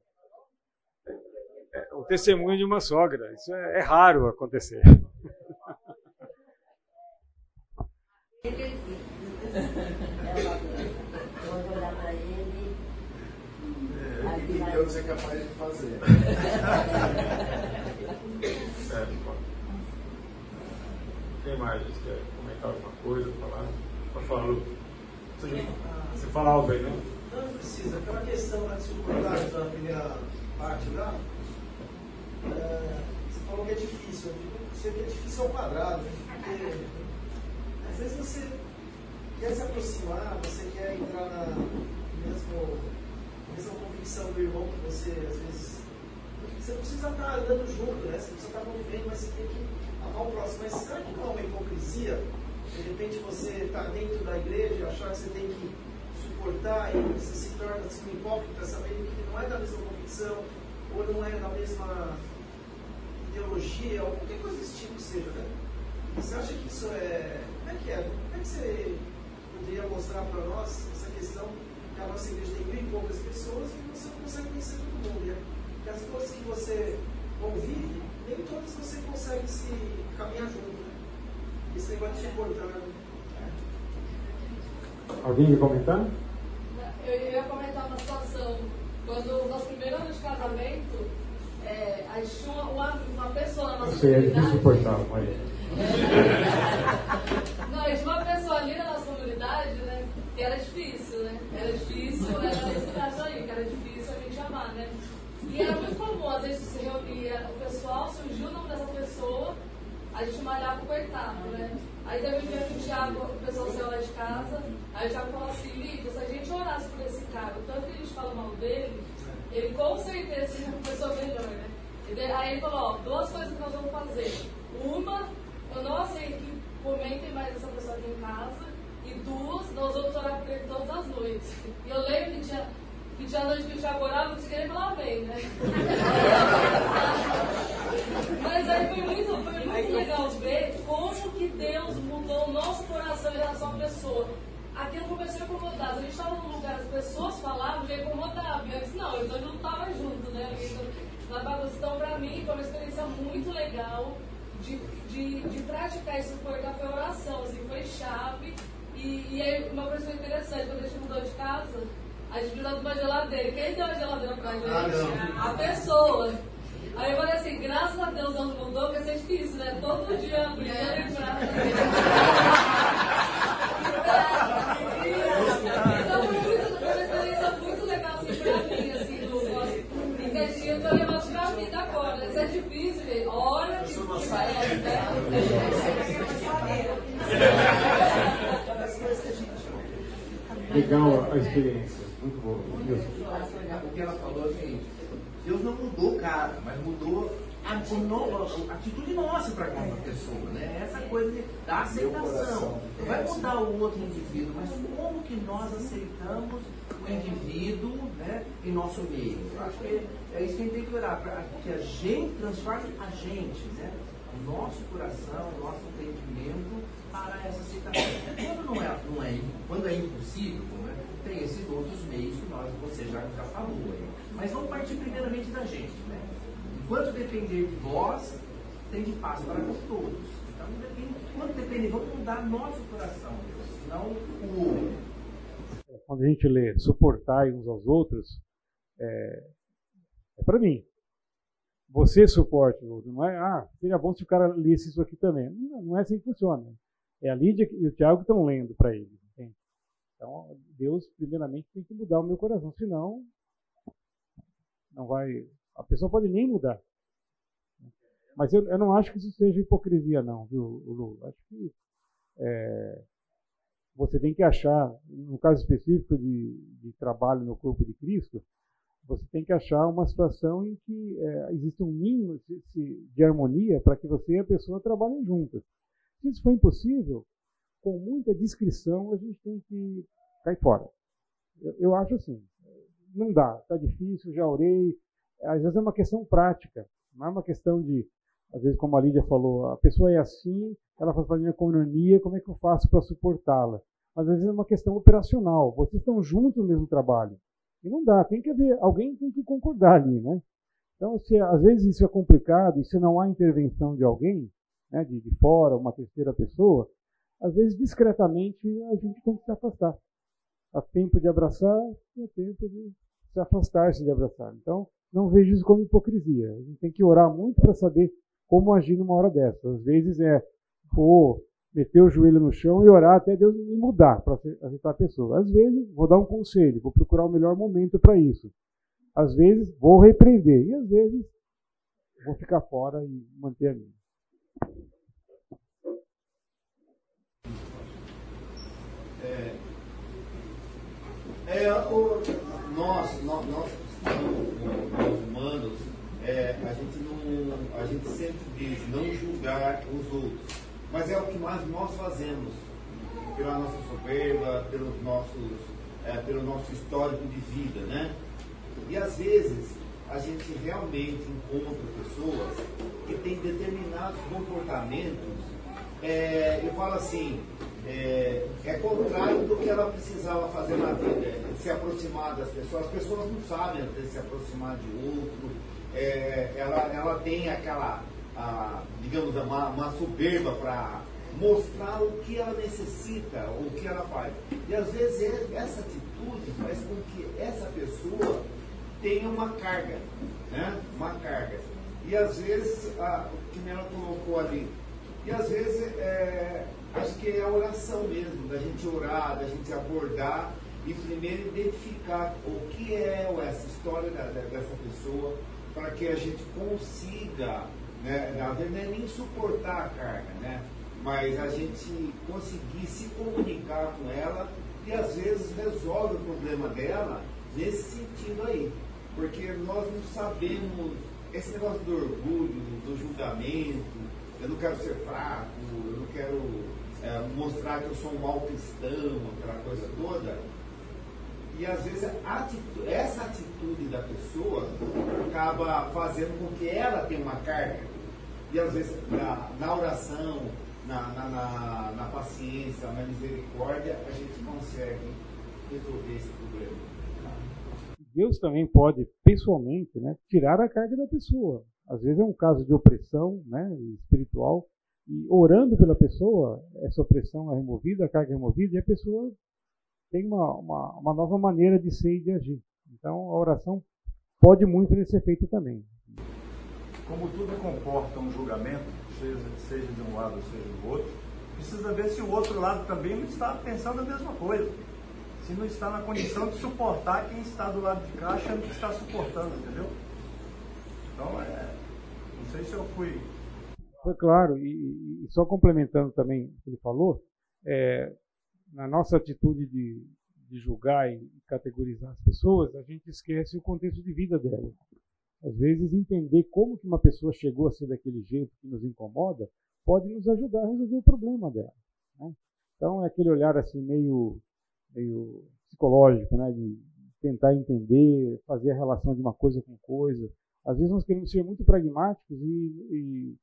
É, o testemunho de uma sogra. Isso é, é raro acontecer. Vou olhar para ele. É, o que Deus é capaz de fazer. Certo, Quem mais quer comentar alguma coisa, falar? Pode falar, Lu. Você, você fala algo aí, né? Não, não precisa. Aquela questão da dificuldade da primeira parte lá, é, você falou que é difícil. Eu digo que é difícil ao quadrado, né? porque às vezes você quer se aproximar, você quer entrar na mesmo, mesma convicção do irmão que você, às vezes. Você precisa estar andando junto, né? Você precisa estar convivendo, mas você tem que amar o próximo. Mas será que não é uma hipocrisia? De repente você está dentro da igreja e achar que você tem que suportar e você se torna assim, um hipócrita, sabendo que não é da mesma convicção, ou não é da mesma ideologia, ou qualquer coisa desse tipo que seja, né? Você acha que isso é. Como é que é? Como é que você poderia mostrar para nós essa questão que a nossa igreja tem mil e poucas pessoas e você não consegue conhecer todo mundo, né? Que as pessoas que você convive, nem todas você consegue se caminhar junto, né? Esse negócio de suportar. Né? Alguém quer comentar? Eu ia comentar uma situação. Quando o nosso primeiro ano de casamento, é, a gente tinha uma, uma pessoa na nossa Você é difícil suportar, Maria. Não, a gente tinha uma pessoa ali na nossa comunidade, né? Que era difícil, né? Era difícil, era esse caso aí, que era difícil né? E era muito comum, às vezes se reunia o pessoal, surgiu o nome dessa pessoa, a gente malhava o coitado, né? Aí teve um dia que o Thiago, o pessoal saiu lá de casa, aí o Thiago falou assim, Lídia, se a gente orasse por esse cara, o tanto que a gente fala mal dele, ele com certeza seria uma pessoa melhor, né? Aí ele falou, ó, duas coisas que nós vamos fazer. Uma, eu não aceito que comentem mais essa pessoa aqui em casa. E duas, nós vamos orar por ele todas as noites. E eu lembro que tinha, que tinha noite que o Thiago orava, não conseguia nem falar bem, né? Mas aí foi muito, foi muito legal ver como que Deus mudou o nosso coração em relação à pessoa. Aquilo começou a incomodar. A gente estava num lugar, as pessoas falavam, já incomodava. E eu disse, não, eu não estava junto, né? Na bagunça. Então, para mim, foi uma experiência muito legal de, de, de praticar esse suportar foi oração, assim, foi chave. E, e aí, uma coisa interessante, quando a gente mudou de casa, a gente precisava de uma geladeira. Quem deu a geladeira pra gente? Ah, a pessoa. Aí eu falei assim, graças a Deus não mudou, porque ser difícil, né? Todo dia abrindo e prato. Então foi muito, uma experiência muito legal assim pra mim, assim, do nosso intestino, eu tô levando pra vida agora. Isso é difícil, gente. Olha que que é, Legal a experiência. Muito boa. O que ela falou é o seguinte: Deus não mudou o cara, mas mudou a, o no- a atitude nossa para com a pessoa, né? Essa coisa de- da aceitação. Não vai mudar o outro indivíduo, mas como que nós aceitamos o indivíduo né, em nosso meio? Eu acho que é isso que a gente tem que orar, para que a gente transforme a gente, né? O nosso coração, o nosso entendimento para essa aceitação. Quando não é, não é, quando é impossível, né, tem esses outros meios que nós, você já, já falou aí. Mas vamos partir primeiramente da gente, né? Enquanto depender de vós, tem de paz para nós todos. Então, depende, quando depender, vamos mudar nosso coração, Deus, não o outro. Quando a gente lê suportar uns aos outros, é, é para mim. Você suporte o outro, não é, ah, seria bom se o cara lesse isso aqui também. Não, não é assim que funciona. É a Lídia e o Tiago que estão lendo para ele. Então, Deus, primeiramente, tem que mudar o meu coração, senão, não vai. A pessoa pode nem mudar. Mas eu, eu não acho que isso seja hipocrisia, não, viu, Lu? Acho que é, você tem que achar, no caso específico de, de trabalho no corpo de Cristo, você tem que achar uma situação em que é, existe um mínimo de- de harmonia para que você e a pessoa trabalhem juntas. Se isso for impossível, com muita discrição, a gente tem que cair fora. Eu, eu acho assim, não dá, está difícil, já orei. Às vezes é uma questão prática, não é uma questão de, às vezes, como a Lídia falou, a pessoa é assim, ela faz da minha comunia, como é que eu faço para suportá-la? Mas às vezes é uma questão operacional, vocês estão juntos no mesmo trabalho. E não dá, tem que haver, alguém tem que concordar ali, né? Então, se às vezes isso é complicado e se não há intervenção de alguém, né, de, de fora, uma terceira pessoa, às vezes discretamente a gente tem que se afastar. Há tempo de abraçar e há tempo de se afastar-se de abraçar. Então, não vejo isso como hipocrisia. A gente tem que orar muito para saber como agir numa hora dessa. Às vezes é, pô, meter o joelho no chão e orar até Deus me mudar para ajeitar a pessoa. Às vezes, vou dar um conselho, vou procurar o melhor momento para isso. Às vezes, vou repreender. E às vezes, vou ficar fora e manter a minha. É, o, nós, nós, nós humanos, é, a, gente não, a gente sempre diz não julgar os outros. Mas é o que mais nós fazemos, pela nossa soberba, pelos nossos, é, pelo nosso histórico de vida, né? E às vezes a gente realmente encontra pessoas que têm determinados comportamentos, é, eu falo assim, é, é contrário do que ela precisava fazer na vida, é se aproximar das pessoas. As pessoas não sabem se aproximar de outro, é, ela, ela tem aquela, a, digamos, uma, uma soberba para mostrar o que ela necessita, o que ela faz. E às vezes é- essa atitude faz com que essa pessoa tenha uma carga, né? Uma carga. E às vezes, a, que ela colocou ali, e às vezes é, acho que é a oração mesmo, da gente orar, da gente abordar e primeiro identificar o que é essa história da- da- dessa pessoa, para que a gente consiga, né, na verdade, é nem suportar a carga, né? Mas a gente conseguir se comunicar com ela e às vezes resolve o problema dela nesse sentido aí. Porque nós não sabemos, esse negócio do orgulho, do julgamento, eu não quero ser fraco, eu não quero é, mostrar que eu sou um mau aquela coisa toda. E às vezes atitude, essa atitude da pessoa acaba fazendo com que ela tenha uma carga. E às vezes na, na oração, na, na, na, na paciência, na misericórdia, a gente consegue resolver esse problema. Deus também pode, pessoalmente, né, tirar a carga da pessoa. Às vezes é um caso de opressão né, espiritual, e orando pela pessoa, essa opressão é removida, a carga é removida, e a pessoa tem uma, uma, uma nova maneira de ser e de agir. Então, a oração pode muito nesse efeito também. Como tudo comporta um julgamento, seja, de um lado, seja do outro, precisa ver se o outro lado também não está pensando a mesma coisa. Se não está na condição de suportar quem está do lado de cá achando que está suportando, entendeu? Então, é, não sei se eu fui. Foi claro, e, e só complementando também o que ele falou, é, na nossa atitude de, de julgar e categorizar as pessoas, a gente esquece o contexto de vida delas. Às vezes, entender como que uma pessoa chegou a ser daquele jeito que nos incomoda pode nos ajudar a resolver o problema dela. Né? Então, é aquele olhar assim meio, meio psicológico, né? de tentar entender, fazer a relação de uma coisa com coisa. Às vezes, nós queremos ser muito pragmáticos e, e,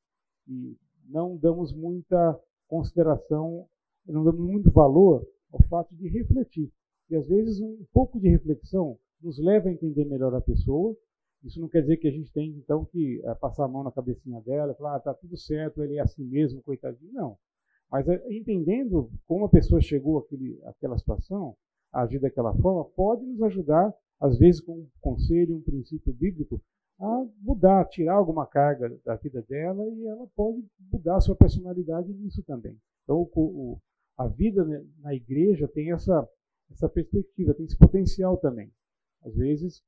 e não damos muita consideração não damos muito valor ao fato de refletir. E às vezes um pouco de reflexão nos leva a entender melhor a pessoa. Isso não quer dizer que a gente tem então que é, passar a mão na cabecinha dela falar, ah, tá tudo certo, ele é assim mesmo, coitadinho. Não. Mas é, entendendo como a pessoa chegou àquele, àquela situação, a agir daquela forma, pode nos ajudar, às vezes com um conselho, um princípio bíblico, a mudar, tirar alguma carga da vida dela e ela pode mudar a sua personalidade nisso também. Então, o, o, a vida na igreja tem essa, essa perspectiva, tem esse potencial também. Às vezes,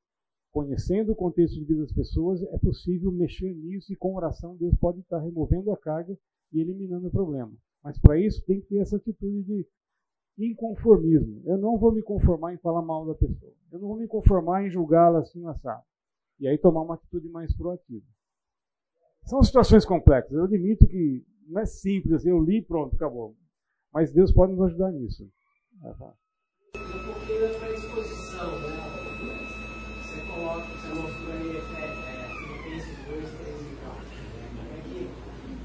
conhecendo o contexto de vida das pessoas, é possível mexer nisso e com oração Deus pode estar removendo a carga e eliminando o problema. Mas para isso tem que ter essa atitude de inconformismo. Eu não vou me conformar em falar mal da pessoa. Eu não vou me conformar em julgá-la assim assado. E aí tomar uma atitude mais proativa. São situações complexas. Eu admito que não é simples assim, eu li pronto, acabou. Mas Deus pode nos ajudar nisso. Um pouquinho da predisposição, né? Você coloca, você mostrou aí é, é, Filipenses 2, 3 e 4. Né? Como, é que,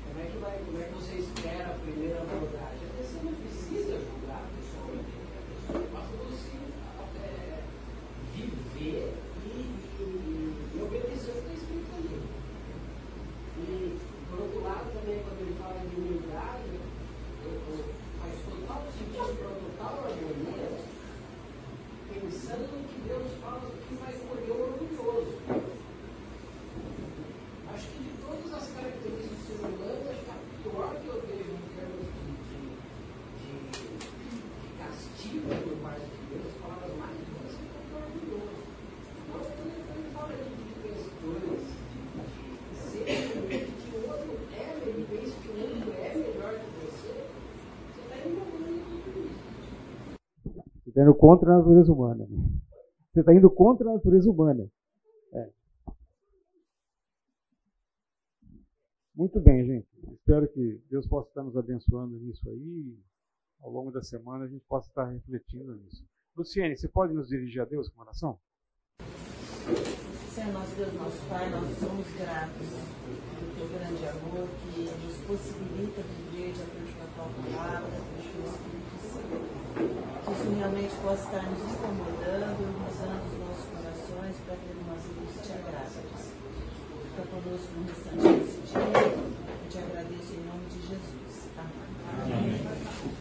como, é que vai, como é que você espera a primeira abordagem? Até você não precisa julgar a pessoa, né? basta você é, viver e, e, e obedecer o que está escrito ali. E, por outro lado, também, quando ele fala de humildade, eu, eu, total sentido para total harmonia, pensando que Deus fala que vai escolher o orgulhoso. Acho que de todas as características do ser humano, acho que a pior que eu vejo em termos de, de, de, de castigo por parte de Deus, palavras mais duras, é o orgulhoso. Então, quando ele fala de questões de ser que o outro é, ele pensa que o outro é melhor que você, indo contra a natureza humana. Você está indo contra a natureza humana. É. Muito bem, gente. Espero que Deus possa estar nos abençoando nisso aí. Ao longo da semana a gente possa estar refletindo nisso. Luciene, você pode nos dirigir a Deus com oração? Senhor nosso Deus, nosso Pai, nós somos gratos pelo teu grande amor que nos possibilita viver de acordo com a tua palavra, com o teu Espírito Santo. Que isso realmente possa estar nos incomodando, usando os nossos corações para que nós te agrade. Fica conosco no restante desse dia. Eu te agradeço em nome de Jesus. Amém. Amém.